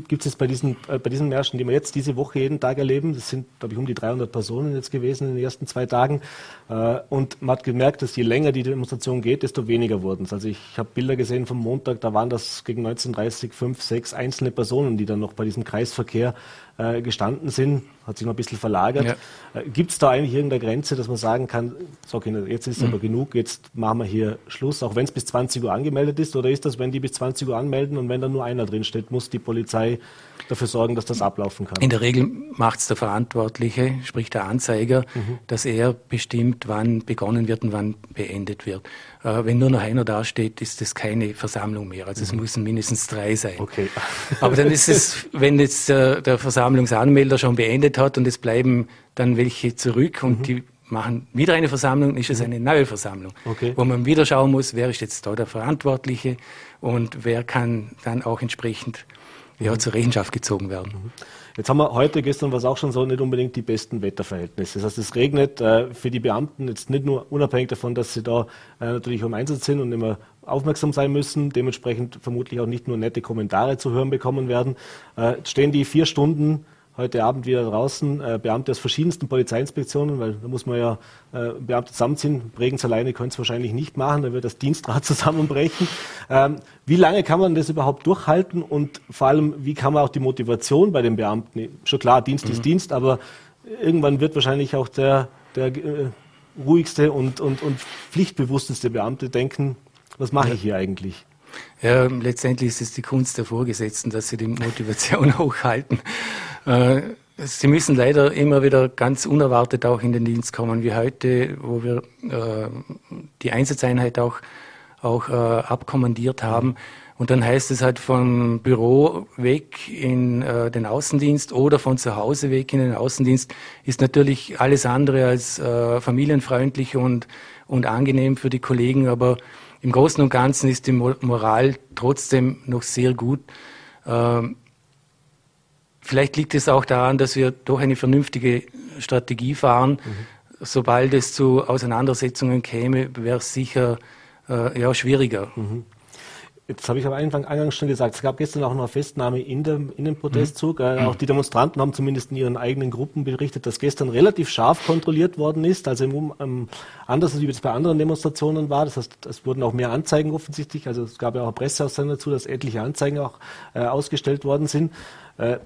gibt es bei diesen, äh, bei diesen Märschen, die wir jetzt diese Woche jeden Tag erleben, das sind, glaube ich, um die 300 Personen jetzt gewesen in den ersten zwei Tagen, äh, und man hat gemerkt, dass je länger die Demonstration geht, desto weniger wurden es. Also ich habe Bilder gesehen vom Montag, da waren das gegen 1930 fünf, sechs einzelne Personen, die dann noch bei diesem Kreisverkehr äh, gestanden sind, hat sich noch ein bisschen verlagert. Ja. Äh, Gibt es da eigentlich irgendeine Grenze, dass man sagen kann, so, okay, jetzt ist mhm. aber genug, jetzt machen wir hier Schluss, auch wenn es bis 20 Uhr angemeldet ist? Oder ist das, wenn die bis 20 Uhr anmelden und wenn da nur einer drin steht, muss die Polizei dafür sorgen, dass das ablaufen kann? In der Regel macht es der Verantwortliche, sprich der Anzeiger, mhm. dass er bestimmt, wann begonnen wird und wann beendet wird. Äh, wenn nur noch einer dasteht, ist das keine Versammlung mehr. Also es mhm. müssen mindestens drei sein. Okay. (laughs) Aber dann ist es, wenn jetzt der, der Versammlungsanmelder schon beendet hat und es bleiben dann welche zurück und mhm. die machen wieder eine Versammlung, ist es mhm. eine neue Versammlung, okay. wo man wieder schauen muss, wer ist jetzt da der Verantwortliche und wer kann dann auch entsprechend ja, zur Rechenschaft gezogen werden. Mhm. Jetzt haben wir heute, gestern war es auch schon so, nicht unbedingt die besten Wetterverhältnisse. Das heißt, es regnet äh, für die Beamten jetzt nicht nur unabhängig davon, dass sie da äh, natürlich im Einsatz sind und immer aufmerksam sein müssen, dementsprechend vermutlich auch nicht nur nette Kommentare zu hören bekommen werden. Äh, stehen die vier Stunden heute Abend wieder draußen, äh, Beamte aus verschiedensten Polizeiinspektionen, weil da muss man ja äh, Beamte zusammenziehen. Bregenz alleine können es wahrscheinlich nicht machen, da wird das Dienstrad (laughs) zusammenbrechen. Ähm, wie lange kann man das überhaupt durchhalten und vor allem, wie kann man auch die Motivation bei den Beamten, schon klar, Dienst mhm. ist Dienst, aber irgendwann wird wahrscheinlich auch der, der äh, ruhigste und, und, und pflichtbewussteste Beamte denken, was mache ich hier eigentlich? Ja, letztendlich ist es die Kunst der Vorgesetzten, dass sie die Motivation (laughs) hochhalten. Äh, sie müssen leider immer wieder ganz unerwartet auch in den Dienst kommen, wie heute, wo wir äh, die Einsatzeinheit auch, auch äh, abkommandiert haben. Und dann heißt es halt vom Büro weg in äh, den Außendienst oder von zu Hause weg in den Außendienst ist natürlich alles andere als äh, familienfreundlich und, und angenehm für die Kollegen. Aber im Großen und Ganzen ist die Moral trotzdem noch sehr gut. Ähm, Vielleicht liegt es auch daran, dass wir doch eine vernünftige Strategie fahren. Mhm. Sobald es zu Auseinandersetzungen käme, wäre es sicher äh, ja, schwieriger. Mhm. Jetzt habe ich am Anfang eingangs schon gesagt, es gab gestern auch noch eine Festnahme in dem, in dem Protestzug. Mhm. Äh, auch die Demonstranten haben zumindest in ihren eigenen Gruppen berichtet, dass gestern relativ scharf kontrolliert worden ist. Also im, ähm, anders als es bei anderen Demonstrationen war. Das heißt, es wurden auch mehr Anzeigen offensichtlich. Also es gab ja auch eine Presseaussendung dazu, dass etliche Anzeigen auch äh, ausgestellt worden sind. Äh,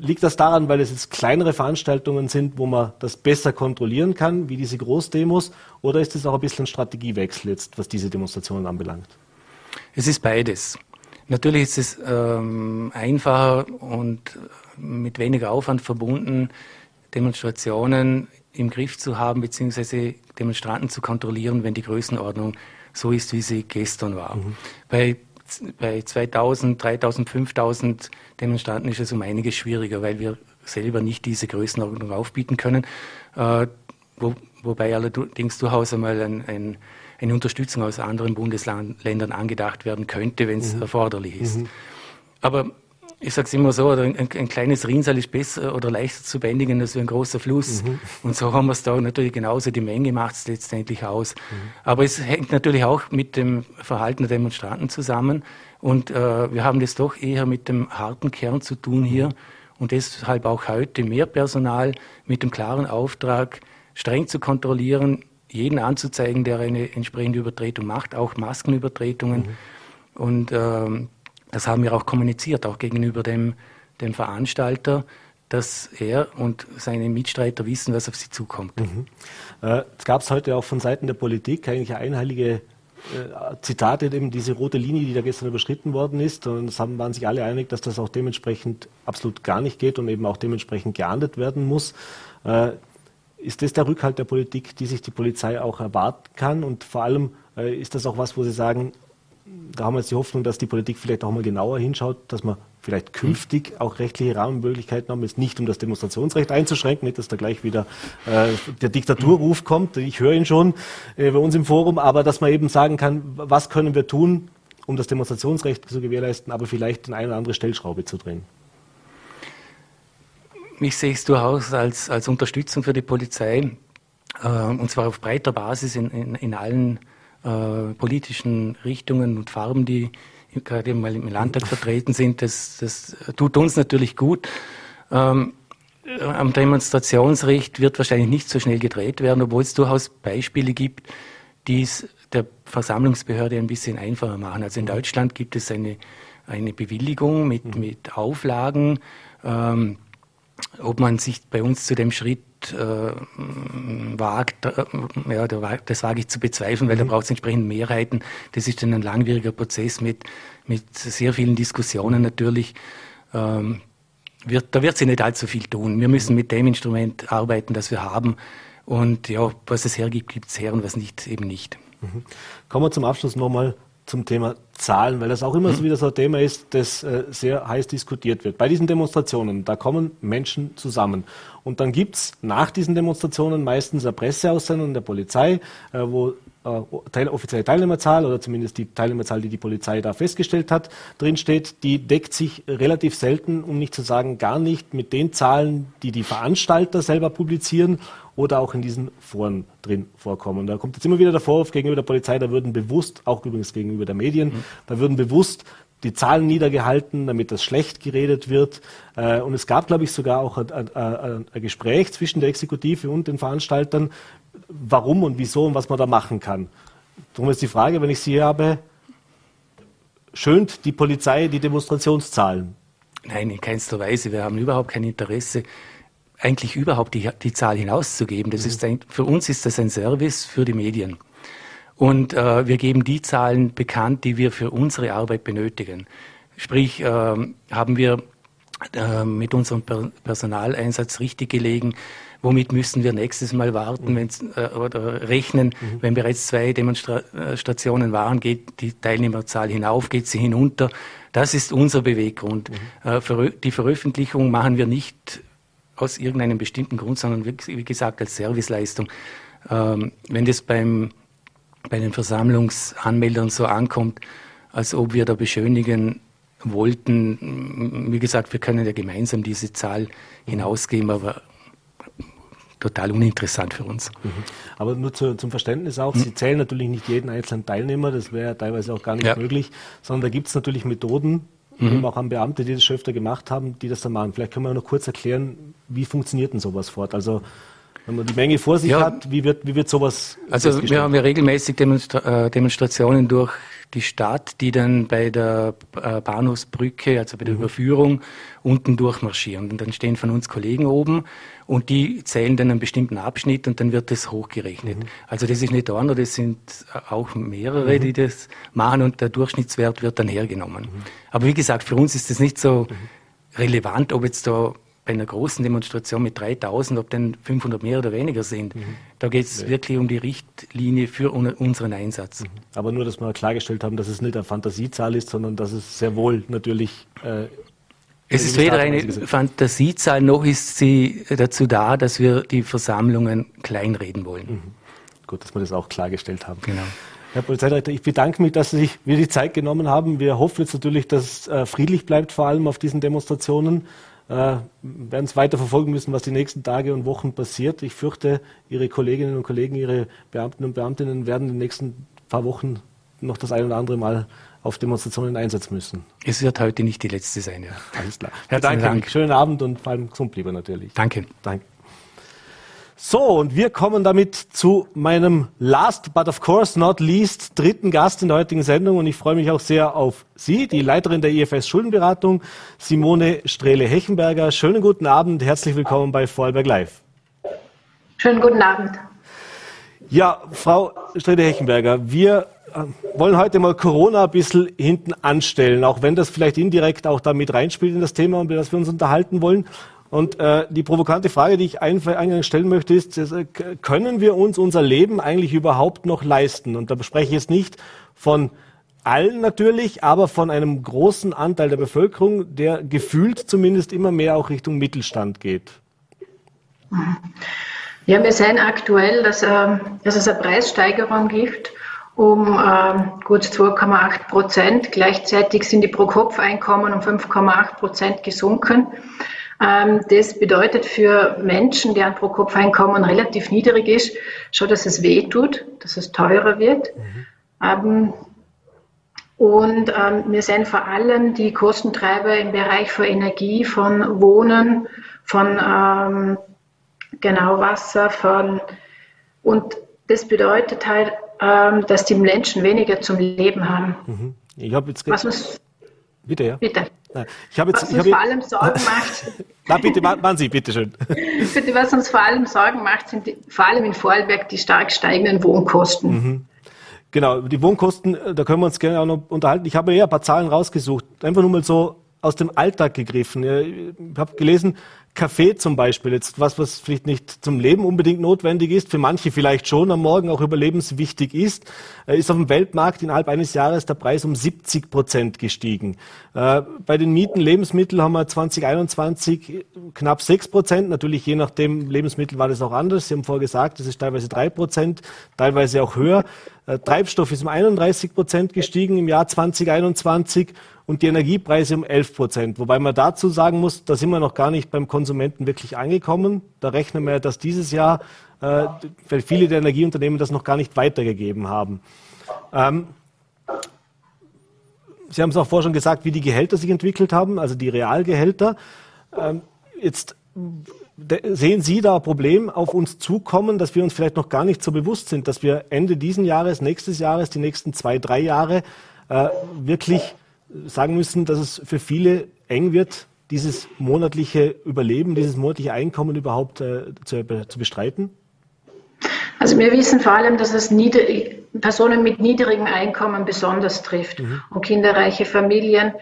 Liegt das daran, weil es jetzt kleinere Veranstaltungen sind, wo man das besser kontrollieren kann, wie diese Großdemos? Oder ist es auch ein bisschen ein Strategiewechsel jetzt, was diese Demonstrationen anbelangt? Es ist beides. Natürlich ist es ähm, einfacher und mit weniger Aufwand verbunden, Demonstrationen im Griff zu haben, beziehungsweise Demonstranten zu kontrollieren, wenn die Größenordnung so ist, wie sie gestern war. Mhm. Bei bei 2000, 3000, 5000 Demonstranten ist es um einiges schwieriger, weil wir selber nicht diese Größenordnung aufbieten können. Äh, wo, wobei allerdings durchaus einmal ein, ein, eine Unterstützung aus anderen Bundesländern angedacht werden könnte, wenn es mhm. erforderlich ist. Mhm. Aber ich sage es immer so, ein, ein, kleines Rinnsal ist besser oder leichter zu bändigen als ein großer Fluss. Mhm. Und so haben wir es da natürlich genauso. Die Menge macht es letztendlich aus. Mhm. Aber es hängt natürlich auch mit dem Verhalten der Demonstranten zusammen. Und äh, wir haben das doch eher mit dem harten Kern zu tun hier. Und deshalb auch heute mehr Personal mit dem klaren Auftrag, streng zu kontrollieren, jeden anzuzeigen, der eine entsprechende Übertretung macht, auch Maskenübertretungen. Mhm. Und ähm, das haben wir auch kommuniziert, auch gegenüber dem, dem Veranstalter, dass er und seine Mitstreiter wissen, was auf sie zukommt. Mhm. Äh, es gab es heute auch von Seiten der Politik eigentlich eine einheilige Zitate eben diese rote Linie, die da gestern überschritten worden ist. Und es haben, waren sich alle einig, dass das auch dementsprechend absolut gar nicht geht und eben auch dementsprechend geahndet werden muss. Äh, ist das der Rückhalt der Politik, die sich die Polizei auch erwarten kann? Und vor allem äh, ist das auch was, wo Sie sagen, da haben wir jetzt die Hoffnung, dass die Politik vielleicht auch mal genauer hinschaut, dass man vielleicht künftig auch rechtliche Rahmenmöglichkeiten haben, jetzt nicht um das Demonstrationsrecht einzuschränken, nicht, dass da gleich wieder äh, der Diktaturruf kommt, ich höre ihn schon äh, bei uns im Forum, aber dass man eben sagen kann, was können wir tun, um das Demonstrationsrecht zu gewährleisten, aber vielleicht in eine oder andere Stellschraube zu drehen. Ich sehe es durchaus als, als Unterstützung für die Polizei, äh, und zwar auf breiter Basis in, in, in allen äh, politischen Richtungen und Farben, die gerade mal im Landtag vertreten sind. Das, das tut uns natürlich gut. Ähm, am Demonstrationsrecht wird wahrscheinlich nicht so schnell gedreht werden, obwohl es durchaus Beispiele gibt, die es der Versammlungsbehörde ein bisschen einfacher machen. Also in Deutschland gibt es eine, eine Bewilligung mit, mit Auflagen. Ähm, ob man sich bei uns zu dem Schritt äh, wagt, äh, ja, das wage ich zu bezweifeln, weil mhm. da braucht es entsprechend Mehrheiten. Das ist dann ein langwieriger Prozess mit, mit sehr vielen Diskussionen natürlich. Ähm, wird, da wird sich nicht allzu viel tun. Wir müssen mit dem Instrument arbeiten, das wir haben. Und ja, was es hergibt, gibt es her und was nicht, eben nicht. Mhm. Kommen wir zum Abschluss nochmal zum Thema Zahlen, weil das auch immer so wieder so ein Thema ist, das äh, sehr heiß diskutiert wird. Bei diesen Demonstrationen, da kommen Menschen zusammen. Und dann gibt es nach diesen Demonstrationen meistens eine Presseaussendung der Polizei, äh, wo äh, offizielle Teilnehmerzahl oder zumindest die Teilnehmerzahl, die die Polizei da festgestellt hat, drinsteht, die deckt sich relativ selten, um nicht zu sagen gar nicht, mit den Zahlen, die die Veranstalter selber publizieren oder auch in diesen Foren drin vorkommen. Da kommt jetzt immer wieder der Vorwurf gegenüber der Polizei, da würden bewusst, auch übrigens gegenüber der Medien, mhm. da würden bewusst die Zahlen niedergehalten, damit das schlecht geredet wird. Äh, und es gab, glaube ich, sogar auch ein, ein, ein, Gespräch zwischen der Exekutive und den Veranstaltern, warum und wieso und was man da machen kann. Darum ist die Frage, wenn ich Sie habe, schönt die Polizei die Demonstrationszahlen? Nein, in keinster Weise. Wir haben überhaupt kein Interesse, eigentlich überhaupt die, die Zahl hinauszugeben. Das mhm. ist ein, für uns ist das ein Service für die Medien. Und äh, wir geben die Zahlen bekannt, die wir für unsere Arbeit benötigen. Sprich, äh, haben wir äh, mit unserem per Personaleinsatz richtig gelegen, womit müssen wir nächstes Mal warten mhm. äh, oder rechnen, mhm. wenn bereits zwei Demonstrationen waren, geht die Teilnehmerzahl hinauf, geht sie hinunter. Das ist unser Beweggrund. Mhm. Äh, die Veröffentlichung machen wir nicht aus irgendeinem bestimmten Grund, sondern wie gesagt als Serviceleistung. Ähm, wenn das beim bei den Versammlungsanmeldern so ankommt, als ob wir da beschönigen wollten. Wie gesagt, wir können ja gemeinsam diese Zahl hinausgeben, aber total uninteressant für uns. Mhm. Aber nur zu, zum Verständnis auch, mhm. Sie zählen natürlich nicht jeden einzelnen Teilnehmer, das wäre teilweise auch gar nicht ja. möglich, sondern da gibt es natürlich Methoden, mhm. auch an Beamte, die das schon öfter gemacht haben, die das dann machen. Vielleicht können wir noch kurz erklären, wie funktioniert denn sowas fort? Also wenn man die Menge vor sich ja. hat, wie wird, wie wird sowas? Also wir haben ja regelmäßig Demonstra äh, Demonstrationen durch die Stadt, die dann bei der äh, Bahnhofsbrücke, also bei der mhm. Überführung, unten durchmarschieren. Und dann stehen von uns Kollegen oben und die zählen dann einen bestimmten Abschnitt und dann wird das hochgerechnet. Mhm. Also das ist nicht einer, das sind auch mehrere, mhm. die das machen und der Durchschnittswert wird dann hergenommen. Mhm. Aber wie gesagt, für uns ist das nicht so mhm. relevant, ob jetzt da bei einer großen Demonstration mit 3000, ob denn 500 mehr oder weniger sind. Mhm. Da geht es nee. wirklich um die Richtlinie für unseren Einsatz. Mhm. Aber nur, dass wir klargestellt haben, dass es nicht eine Fantasiezahl ist, sondern dass es sehr wohl natürlich. Äh, es ist weder eine Fantasiezahl, noch ist sie dazu da, dass wir die Versammlungen kleinreden wollen. Mhm. Gut, dass wir das auch klargestellt haben. Genau. Herr Polizeidirektor, ich bedanke mich, dass Sie sich wieder die Zeit genommen haben. Wir hoffen jetzt natürlich, dass es äh, friedlich bleibt, vor allem auf diesen Demonstrationen werden es weiter verfolgen müssen, was die nächsten Tage und Wochen passiert. Ich fürchte, Ihre Kolleginnen und Kollegen, Ihre Beamten und Beamtinnen werden in den nächsten paar Wochen noch das ein oder andere Mal auf Demonstrationen einsetzen müssen. Es wird heute nicht die letzte sein, ja. Alles klar. Herr Dank. Schönen Abend und vor allem gesund lieber natürlich. Danke. Danke. So, und wir kommen damit zu meinem last but of course not least dritten Gast in der heutigen Sendung und ich freue mich auch sehr auf Sie, die Leiterin der IFS Schuldenberatung, Simone Strehle-Hechenberger. Schönen guten Abend, herzlich willkommen bei Vorarlberg Live. Schönen guten Abend. Ja, Frau Strehle-Hechenberger, wir wollen heute mal Corona ein bisschen hinten anstellen, auch wenn das vielleicht indirekt auch damit reinspielt in das Thema, über das wir uns unterhalten wollen. Und äh, die provokante Frage, die ich eingangs stellen möchte, ist, äh, können wir uns unser Leben eigentlich überhaupt noch leisten? Und da spreche ich jetzt nicht von allen natürlich, aber von einem großen Anteil der Bevölkerung, der gefühlt zumindest immer mehr auch Richtung Mittelstand geht. Ja, wir sehen aktuell, dass, äh, dass es eine Preissteigerung gibt um äh, gut 2,8 Prozent. Gleichzeitig sind die Pro-Kopf-Einkommen um 5,8 Prozent gesunken. Ähm, das bedeutet für Menschen, deren Pro-Kopf-Einkommen relativ niedrig ist, schon, dass es weh tut, dass es teurer wird. Mhm. Ähm, und ähm, wir sehen vor allem die Kostentreiber im Bereich von Energie, von Wohnen, von genau Wasser, von und das bedeutet halt, dass die Menschen weniger zum Leben haben. Mhm. Ich habe jetzt was Bitte, ja. Bitte. Ich habe jetzt, was uns vor allem Sorgen (laughs) macht. Na, bitte, machen Sie, bitte schön. (laughs) bitte, was uns vor allem Sorgen macht, sind die, vor allem in Vorarlberg die stark steigenden Wohnkosten. Mhm. Genau, die Wohnkosten, äh, da können wir uns gerne auch noch unterhalten. Ich habe ja ein paar Zahlen rausgesucht, einfach nur mal so aus dem Alltag gegriffen. Ich habe gelesen, Kaffee zum Beispiel, jetzt was, was vielleicht nicht zum Leben unbedingt notwendig ist, für manche vielleicht schon am Morgen auch überlebenswichtig ist, äh, ist auf dem Weltmarkt innerhalb eines Jahres der Preis um 70 Prozent gestiegen. Äh, bei den Mieten Lebensmittel haben wir 2021 knapp 6 Prozent. Natürlich je nachdem Lebensmittel war das auch anders. Sie haben vorher gesagt, das ist teilweise 3 Prozent, teilweise auch höher. Äh, Treibstoff ist um 31 Prozent gestiegen im Jahr 2021 und die Energiepreise um 11 Prozent. Wobei man dazu sagen muss, da sind wir noch gar nicht beim Konsumenten wirklich angekommen. Da rechnen wir, dass dieses Jahr äh, viele der Energieunternehmen das noch gar nicht weitergegeben haben. Ähm, Sie haben es auch vorher schon gesagt, wie die Gehälter sich entwickelt haben, also die Realgehälter. Ähm, jetzt sehen Sie da ein Problem auf uns zukommen, dass wir uns vielleicht noch gar nicht so bewusst sind, dass wir Ende diesen Jahres, nächstes Jahres, die nächsten zwei, drei Jahre äh, wirklich sagen müssen, dass es für viele eng wird, dieses monatliche Überleben, dieses monatliche Einkommen überhaupt äh, zu, zu, bestreiten? Also wir wissen vor allem, dass es Personen mit niedrigem Einkommen besonders trifft mhm. und kinderreiche Familien.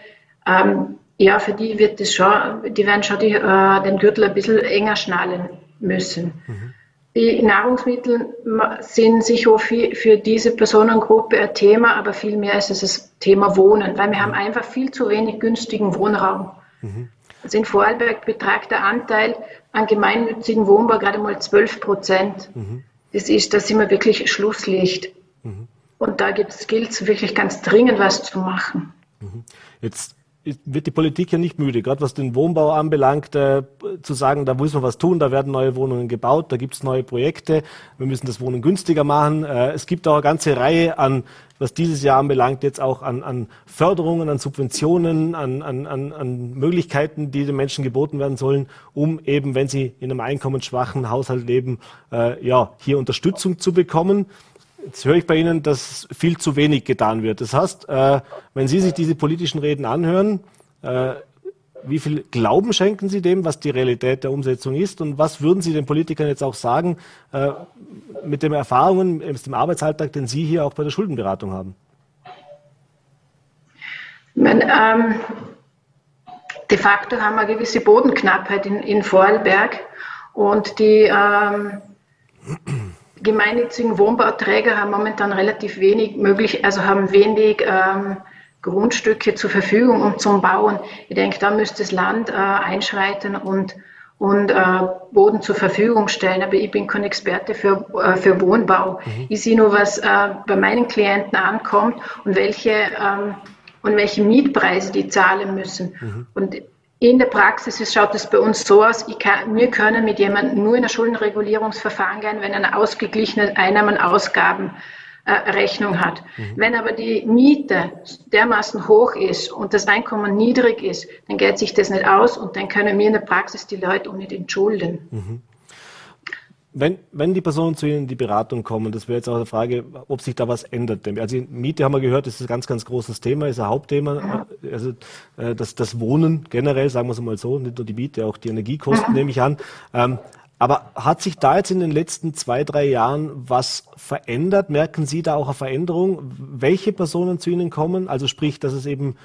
Ähm, ja, für die wird es schon, die werden schon die, äh, den Gürtel ein bisschen enger schnallen müssen. Mhm. Die Nahrungsmittel sind sicher für, für diese Personengruppe ein Thema, aber vielmehr ist es das Thema Wohnen, weil wir haben einfach viel zu wenig günstigen Wohnraum. Mhm. Also in Vorarlberg betragt der Anteil an gemeinnützigen Wohnbau gerade mal 12 Prozent. Mhm. Das ist, da sind wir wirklich Schlusslicht. Mhm. Und da gilt es wirklich ganz dringend was zu machen. Mhm. Jetzt wird die Politik ja nicht müde, gerade was den Wohnbau anbelangt, äh, zu sagen, da muss man was tun, da werden neue Wohnungen gebaut, da gibt es neue Projekte, wir müssen das Wohnen günstiger machen. Äh, es gibt auch eine ganze Reihe an, was dieses Jahr anbelangt, jetzt auch an, an Förderungen, an Subventionen, an, an, an Möglichkeiten, die den Menschen geboten werden sollen, um eben, wenn sie in einem einkommensschwachen Haushalt leben, äh, ja, hier Unterstützung zu bekommen. Jetzt höre ich bei Ihnen, dass viel zu wenig getan wird. Das heißt, äh, wenn Sie sich diese politischen Reden anhören, äh, wie viel Glauben schenken Sie dem, was die Realität der Umsetzung ist? Und was würden Sie den Politikern jetzt auch sagen äh, mit den Erfahrungen aus dem Arbeitsalltag, den Sie hier auch bei der Schuldenberatung haben? Meine, ähm, de facto haben wir eine gewisse Bodenknappheit in, in Vorarlberg und die ähm, gemeinnützigen Wohnbauträger haben momentan relativ wenig möglich, also haben wenig ähm, Grundstücke zur Verfügung, um zum Bauen. Ich denke, da müsste das Land äh, einschreiten und, und äh, Boden zur Verfügung stellen. Aber ich bin kein Experte für, äh, für Wohnbau. Mhm. Ich sehe nur, was äh, bei meinen Klienten ankommt und welche, ähm, und welche Mietpreise die zahlen müssen. Mhm. Und in der Praxis schaut es bei uns so aus, kann, wir können mit jemandem nur in ein Schuldenregulierungsverfahren gehen, wenn eine ausgeglichene Einnahmen-Ausgaben-Rechnung hat. Mhm. Wenn aber die Miete dermaßen hoch ist und das Einkommen niedrig ist, dann geht sich das nicht aus und dann können wir in der Praxis die Leute auch nicht entschulden. Mhm. Wenn, wenn die Personen zu Ihnen in die Beratung kommen, das wäre jetzt auch eine Frage, ob sich da was ändert. Also Miete haben wir gehört, das ist ein ganz, ganz großes Thema, ist ein Hauptthema. Also äh, das, das Wohnen generell, sagen wir es mal so, nicht nur die Miete, auch die Energiekosten nehme ich an. Ähm, Aber hat sich da jetzt in den letzten zwei, drei Jahren was verändert? Merken Sie da auch eine Veränderung? Welche Personen zu Ihnen kommen? Also sprich, dass es eben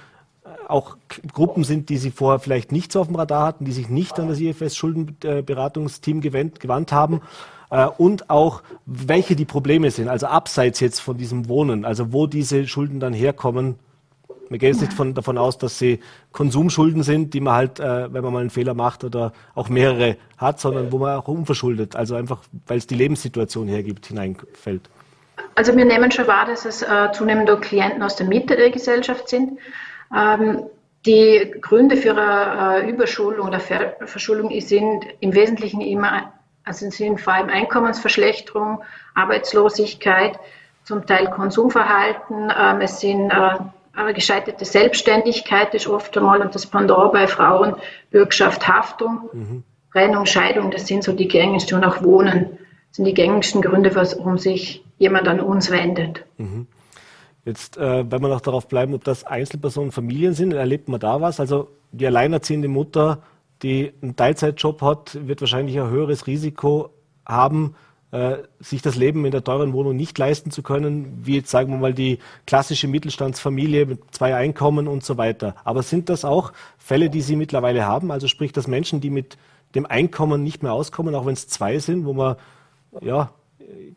auch Gruppen sind, die Sie vorher vielleicht nicht so auf dem Radar hatten, die sich nicht an das IFS Schuldenberatungsteam gewandt haben äh, und auch welche die Probleme sind, also abseits jetzt von diesem Wohnen, also wo diese Schulden dann herkommen, wir gehen jetzt nicht von, davon aus, dass sie Konsumschulden sind, die man halt, äh, wenn man mal einen Fehler macht oder auch mehrere hat, sondern wo man auch unverschuldet, also einfach, weil es die Lebenssituation hergibt, hineinfällt. Also wir nehmen schon wahr, dass es äh, zunehmend auch Klienten aus der Mitte der Gesellschaft sind. Ähm, die Gründe für eine äh, Überschuldung oder Ver Verschuldung sind im Wesentlichen immer, also sind vor allem Einkommensverschlechterung, Arbeitslosigkeit, zum Teil Konsumverhalten, ähm, es sind äh, gescheiterte Selbstständigkeit ist oft einmal und das Pendant bei Frauen Bürgschaft, Haftung, mhm. Trennung, Scheidung, das sind so die gängigsten und auch Wohnen sind die gängigsten Gründe, warum sich jemand an uns wendet. Mhm. Jetzt, äh, wenn wir noch darauf bleiben, ob das Einzelpersonen, Familien sind, erlebt man da was? Also die alleinerziehende Mutter, die einen Teilzeitjob hat, wird wahrscheinlich ein höheres Risiko haben, äh, sich das Leben in der teuren Wohnung nicht leisten zu können, wie jetzt sagen wir mal die klassische Mittelstandsfamilie mit zwei Einkommen und so weiter. Aber sind das auch Fälle, die Sie mittlerweile haben? Also sprich, dass Menschen, die mit dem Einkommen nicht mehr auskommen, auch wenn es zwei sind, wo man ja.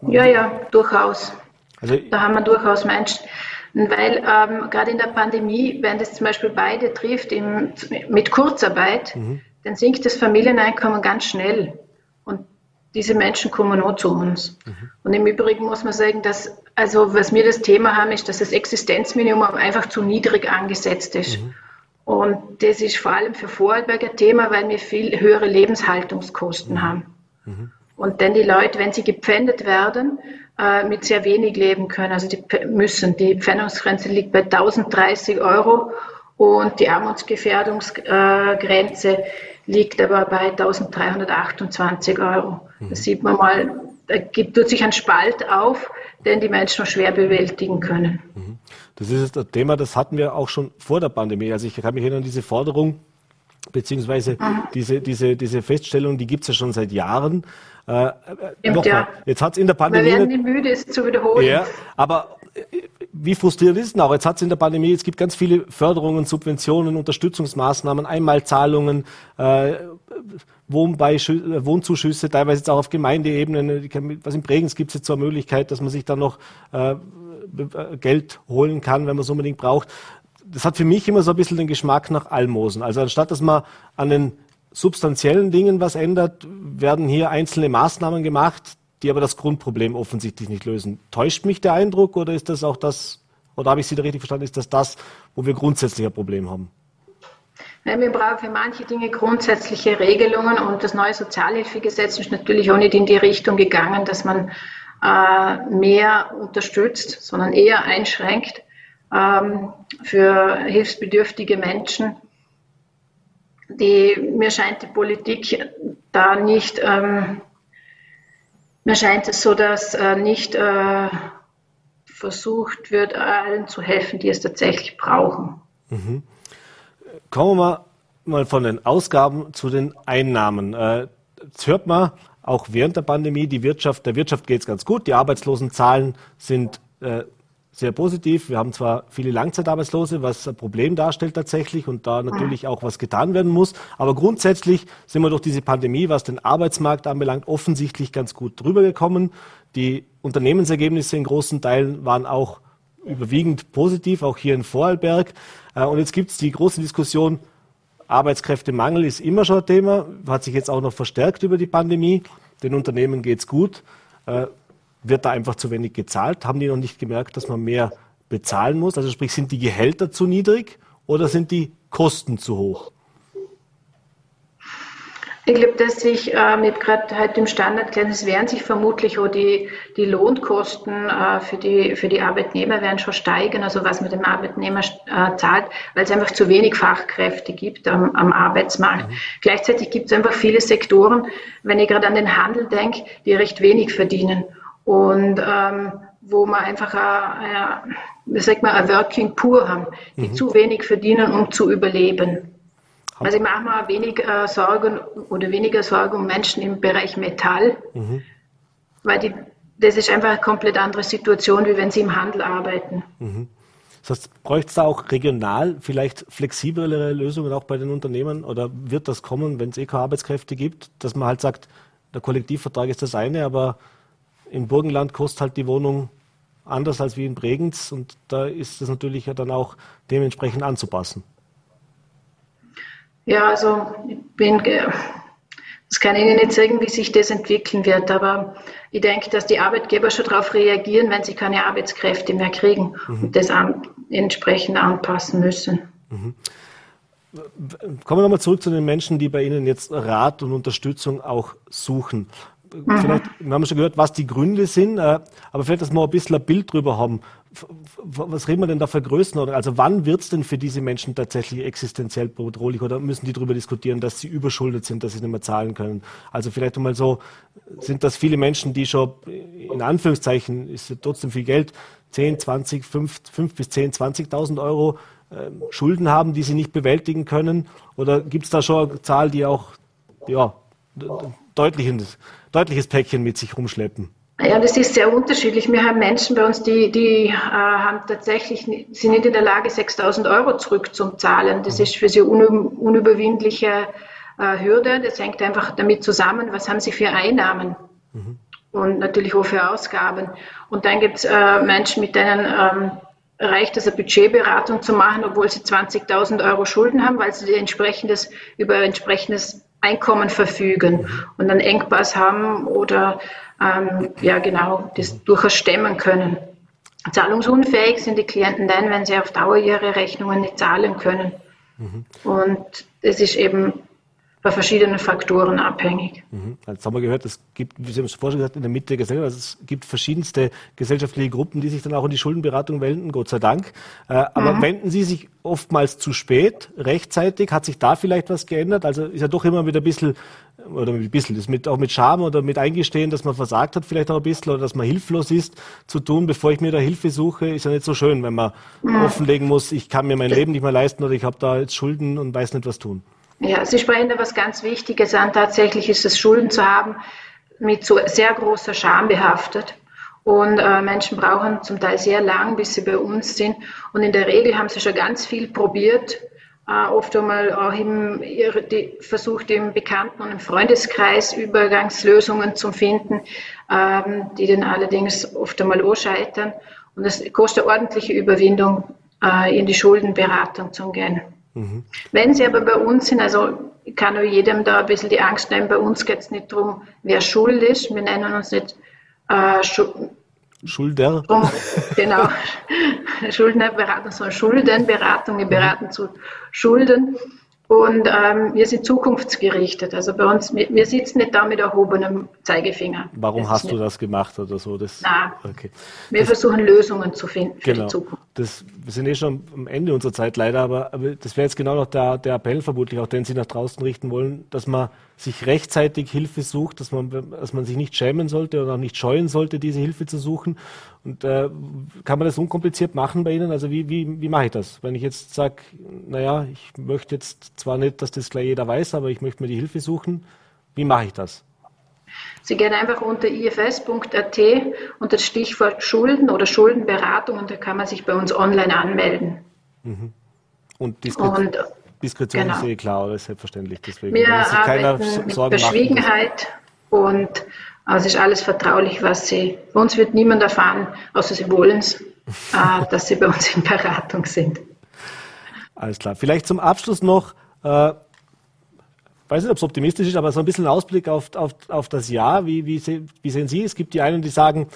Ja, ja, durchaus. Also, da haben wir durchaus Menschen. Weil ähm, gerade in der Pandemie, wenn das zum Beispiel beide trifft im, mit Kurzarbeit, mhm. dann sinkt das Familieneinkommen ganz schnell diese Menschen kommen auch zu uns. Mhm. Und im Übrigen muss man sagen, dass, also was wir das Thema haben, ist, dass das Existenzminimum einfach zu niedrig angesetzt ist. Mhm. Und das ist vor allem für Vorarlberg ein Thema, weil wir viel höhere Lebenshaltungskosten mhm. haben. Mhm. Und denn die Leute, wenn sie gepfändet werden, äh, mit sehr wenig leben können. Also die müssen. Die Pfändungsgrenze liegt bei 1030 Euro und die Armutsgefährdungsgrenze liegt aber bei 1328 Euro. Da sieht man mal, da gibt, tut sich ein Spalt auf, den die Menschen schwer bewältigen können. Mhm. Das ist ein Thema, das hatten wir auch schon vor der Pandemie. Also ich kann mich erinnern an diese Forderung, beziehungsweise mhm. diese, diese, diese Feststellung, die gibt es ja schon seit Jahren. Äh, Stimmt, ja. Jetzt hat es in der Pandemie. Wir werden nicht müde, es zu wiederholen. Ja, aber äh, wie frustrierend ist es denn auch? Jetzt hat es in der Pandemie, es gibt ganz viele Förderungen, Subventionen, Unterstützungsmaßnahmen, Einmalzahlungen, äh, Wohnzuschüsse, teilweise jetzt auch auf Gemeindeebene. Was in Bregenz gibt es jetzt so eine Möglichkeit, dass man sich dann noch äh, Geld holen kann, wenn man es unbedingt braucht. Das hat für mich immer so ein bisschen den Geschmack nach Almosen. Also anstatt dass man an den substanziellen Dingen was ändert, werden hier einzelne Maßnahmen gemacht, die aber das Grundproblem offensichtlich nicht lösen. Täuscht mich der Eindruck oder ist das auch das, oder habe ich Sie da richtig verstanden, ist das das, wo wir grundsätzlich ein Problem haben? Wir brauchen für manche Dinge grundsätzliche Regelungen und das neue Sozialhilfegesetz ist natürlich auch nicht in die Richtung gegangen, dass man äh, mehr unterstützt, sondern eher einschränkt ähm, für hilfsbedürftige Menschen. Die, mir scheint die Politik da nicht, ähm, mir scheint es so, dass äh, nicht äh, versucht wird, allen zu helfen, die es tatsächlich brauchen. Mhm. Kommen wir mal von den Ausgaben zu den Einnahmen. Äh, jetzt hört man auch während der Pandemie, die Wirtschaft, der Wirtschaft geht es ganz gut, die Arbeitslosenzahlen sind äh, sehr positiv. Wir haben zwar viele Langzeitarbeitslose, was ein Problem darstellt tatsächlich und da natürlich auch was getan werden muss. Aber grundsätzlich sind wir durch diese Pandemie, was den Arbeitsmarkt anbelangt, offensichtlich ganz gut drüber gekommen. Die Unternehmensergebnisse in großen Teilen waren auch überwiegend positiv, auch hier in Vorarlberg. Äh, und jetzt gibt es die große Diskussion, Arbeitskräftemangel ist immer schon ein Thema, hat sich jetzt auch noch verstärkt über die Pandemie. Den Unternehmen geht es gut. Wird da einfach zu wenig gezahlt? Haben die noch nicht gemerkt, dass man mehr bezahlen muss? Also sprich, sind die Gehälter zu niedrig oder sind die Kosten zu hoch? Ich glaube, dass sich äh, mit gerade halt dem Standardgleis, es werden sich vermutlich auch die, die Lohnkosten äh, für, die, für die Arbeitnehmer werden schon steigen, also was man dem Arbeitnehmer äh, zahlt, weil es einfach zu wenig Fachkräfte gibt am, am Arbeitsmarkt. Mhm. Gleichzeitig gibt es einfach viele Sektoren, wenn ich gerade an den Handel denke, die recht wenig verdienen und ähm, wo man einfach, ein, wie sagt man, ein Working Poor haben, die mhm. zu wenig verdienen, um zu überleben. Also ich mache mir wenig äh, Sorgen oder weniger Sorgen um Menschen im Bereich Metall, mhm. weil die, das ist einfach eine komplett andere Situation, wie wenn sie im Handel arbeiten. Mhm. Das heißt, bräuchte es da auch regional vielleicht flexiblere Lösungen auch bei den Unternehmen oder wird das kommen, wenn es eh keine Arbeitskräfte gibt, dass man halt sagt, der Kollektivvertrag ist das eine, aber im Burgenland kostet halt die Wohnung anders als wie in Bregenz und da ist es natürlich ja dann auch dementsprechend anzupassen. Ja, also ich bin, das kann ich Ihnen nicht sagen, wie sich das entwickeln wird, aber ich denke, dass die Arbeitgeber schon darauf reagieren, wenn sie keine Arbeitskräfte mehr kriegen mhm. und das an, entsprechend anpassen müssen. Mhm. Kommen wir nochmal zurück zu den Menschen, die bei Ihnen jetzt Rat und Unterstützung auch suchen. Mhm. Vielleicht, wir haben schon gehört, was die Gründe sind, äh, aber vielleicht, dass wir ein bisschen ein Bild drüber haben. Was reden wir denn da für Größenordnung? Also wann wird es denn für diese Menschen tatsächlich existenziell bedrohlich oder müssen die darüber diskutieren, dass sie überschuldet sind, dass sie nicht mehr zahlen können? Also vielleicht einmal so, sind das viele Menschen, die schon in Anführungszeichen, ist ja trotzdem viel Geld, 10, 20, 5, 5 bis 10, 20.000 Euro äh, Schulden haben, die sie nicht bewältigen können? Oder gibt es da schon eine Zahl, die auch ja, deutliches, deutliches Päckchen mit sich rumschleppen? Ja, das ist sehr unterschiedlich. Wir haben Menschen bei uns, die, die äh, haben tatsächlich, sind nicht in der Lage, 6000 Euro zurückzuzahlen. Das ist für sie unüb unüberwindliche äh, Hürde. Das hängt einfach damit zusammen, was haben sie für Einnahmen mhm. und natürlich auch für Ausgaben. Und dann gibt es äh, Menschen, mit denen ähm, reicht es, eine Budgetberatung zu machen, obwohl sie 20.000 Euro Schulden haben, weil sie entsprechendes, über entsprechendes Einkommen verfügen und einen Engpass haben oder ähm, ja genau das durchaus stemmen können. Zahlungsunfähig sind die Klienten dann, wenn sie auf Dauer ihre Rechnungen nicht zahlen können. Mhm. Und es ist eben bei verschiedenen Faktoren abhängig. Mhm. Jetzt haben wir gehört, es gibt, wie Sie haben es vorhin gesagt, in der Mitte der Gesellschaft, also es gibt verschiedenste gesellschaftliche Gruppen, die sich dann auch in die Schuldenberatung wenden, Gott sei Dank. Äh, aber mhm. wenden sie sich oftmals zu spät, rechtzeitig? Hat sich da vielleicht was geändert? Also ist ja doch immer wieder ein bisschen, oder ein bisschen, das mit, auch mit Scham oder mit Eingestehen, dass man versagt hat vielleicht auch ein bisschen oder dass man hilflos ist, zu tun, bevor ich mir da Hilfe suche, ist ja nicht so schön, wenn man mhm. offenlegen muss, ich kann mir mein Leben nicht mehr leisten oder ich habe da jetzt Schulden und weiß nicht, was tun. Ja, Sie sprechen da was ganz Wichtiges an. Tatsächlich ist es Schulden zu haben mit so sehr großer Scham behaftet. Und äh, Menschen brauchen zum Teil sehr lang, bis sie bei uns sind. Und in der Regel haben sie schon ganz viel probiert, äh, oft einmal auch im, die, versucht, im Bekannten- und im Freundeskreis Übergangslösungen zu finden, ähm, die dann allerdings oft einmal auch scheitern. Und es kostet ordentliche Überwindung, äh, in die Schuldenberatung zu gehen. Mhm. Wenn Sie aber bei uns sind, also ich kann nur jedem da ein bisschen die Angst nehmen, bei uns geht es nicht darum, wer schuld ist. Wir nennen uns nicht äh, Schu Schulder. Um, genau, (laughs) Schuldnerberatung, sondern Schuldenberatung. Wir beraten zu Schulden. Und ähm, wir sind zukunftsgerichtet. Also bei uns, wir, wir sitzen nicht da mit erhobenem Zeigefinger. Warum das hast du das gemacht oder so? Das, Nein. Okay. Wir das, versuchen Lösungen zu finden für genau. die Zukunft. Das, wir sind eh schon am Ende unserer Zeit leider, aber, aber das wäre jetzt genau noch der, der Appell vermutlich, auch den Sie nach draußen richten wollen, dass man sich rechtzeitig Hilfe sucht, dass man, dass man sich nicht schämen sollte oder auch nicht scheuen sollte, diese Hilfe zu suchen. Und äh, kann man das unkompliziert machen bei Ihnen? Also wie, wie, wie mache ich das? Wenn ich jetzt sage, naja, ich möchte jetzt zwar nicht, dass das gleich jeder weiß, aber ich möchte mir die Hilfe suchen, wie mache ich das? Sie gehen einfach unter ifs.at unter das Stichwort Schulden oder Schuldenberatung und da kann man sich bei uns online anmelden. Mhm. Und, und Diskretion genau. ist eh klar, oder selbstverständlich. Deswegen Wir arbeiten mit Sorgen Verschwiegenheit machen. und also ist alles vertraulich, was Sie. Bei uns wird niemand erfahren, außer Sie wollen es, äh, (laughs) dass Sie bei uns in Beratung sind. Alles klar. Vielleicht zum Abschluss noch, äh, weiß nicht, ob es optimistisch ist, aber so ein bisschen Ausblick auf, auf, auf das Jahr. Wie, wie, wie sehen Sie? Es gibt die einen, die sagen,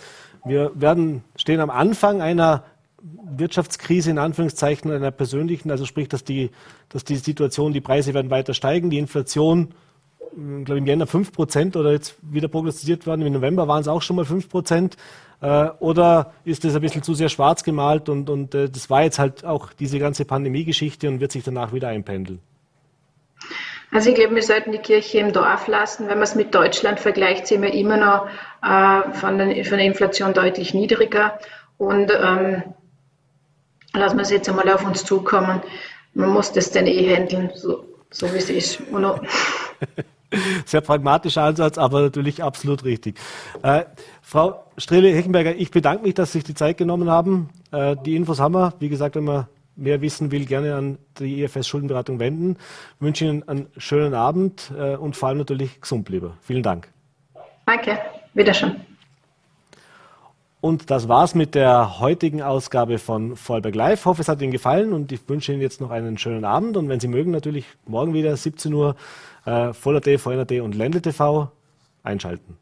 wir werden, stehen am Anfang einer Wirtschaftskrise in Anführungszeichen einer persönlichen, also sprich, dass die, dass die Situation, die Preise werden weiter steigen, die Inflation, glaube ich, im Jänner 5 Prozent oder jetzt wieder prognostiziert worden, im November waren es auch schon mal 5 Prozent. Äh, oder ist das ein bisschen zu sehr schwarz gemalt und, und äh, das war jetzt halt auch diese ganze Pandemie-Geschichte und wird sich danach wieder einpendeln? Also ich glaube, wir sollten die Kirche im Dorf lassen. Wenn man es mit Deutschland vergleicht, sind wir immer noch äh, von, den, von, der Inflation deutlich niedriger. Und ähm, lassen wir es jetzt einmal auf uns zukommen. Man muss das dann eh handeln. So, so wie es ist. (laughs) Sehr pragmatischer Ansatz, aber natürlich absolut richtig. Äh, Frau Strehle-Heckenberger, ich bedanke mich, dass Sie sich die Zeit genommen haben. Äh, die Infos haben wir. Wie gesagt, wenn man mehr wissen will, gerne an die IFS Schuldenberatung wenden. Ich wünsche Ihnen einen schönen Abend äh, und vor allem natürlich gesund bleiben. Vielen Dank. Danke. Wiederschauen. Und das war's mit der heutigen Ausgabe von Vollberg Live. Ich hoffe, es hat Ihnen gefallen und ich wünsche Ihnen jetzt noch einen schönen Abend. Und wenn Sie mögen, natürlich morgen wieder 17 Uhr äh, Voller.t, VNRT und Ländle TV einschalten.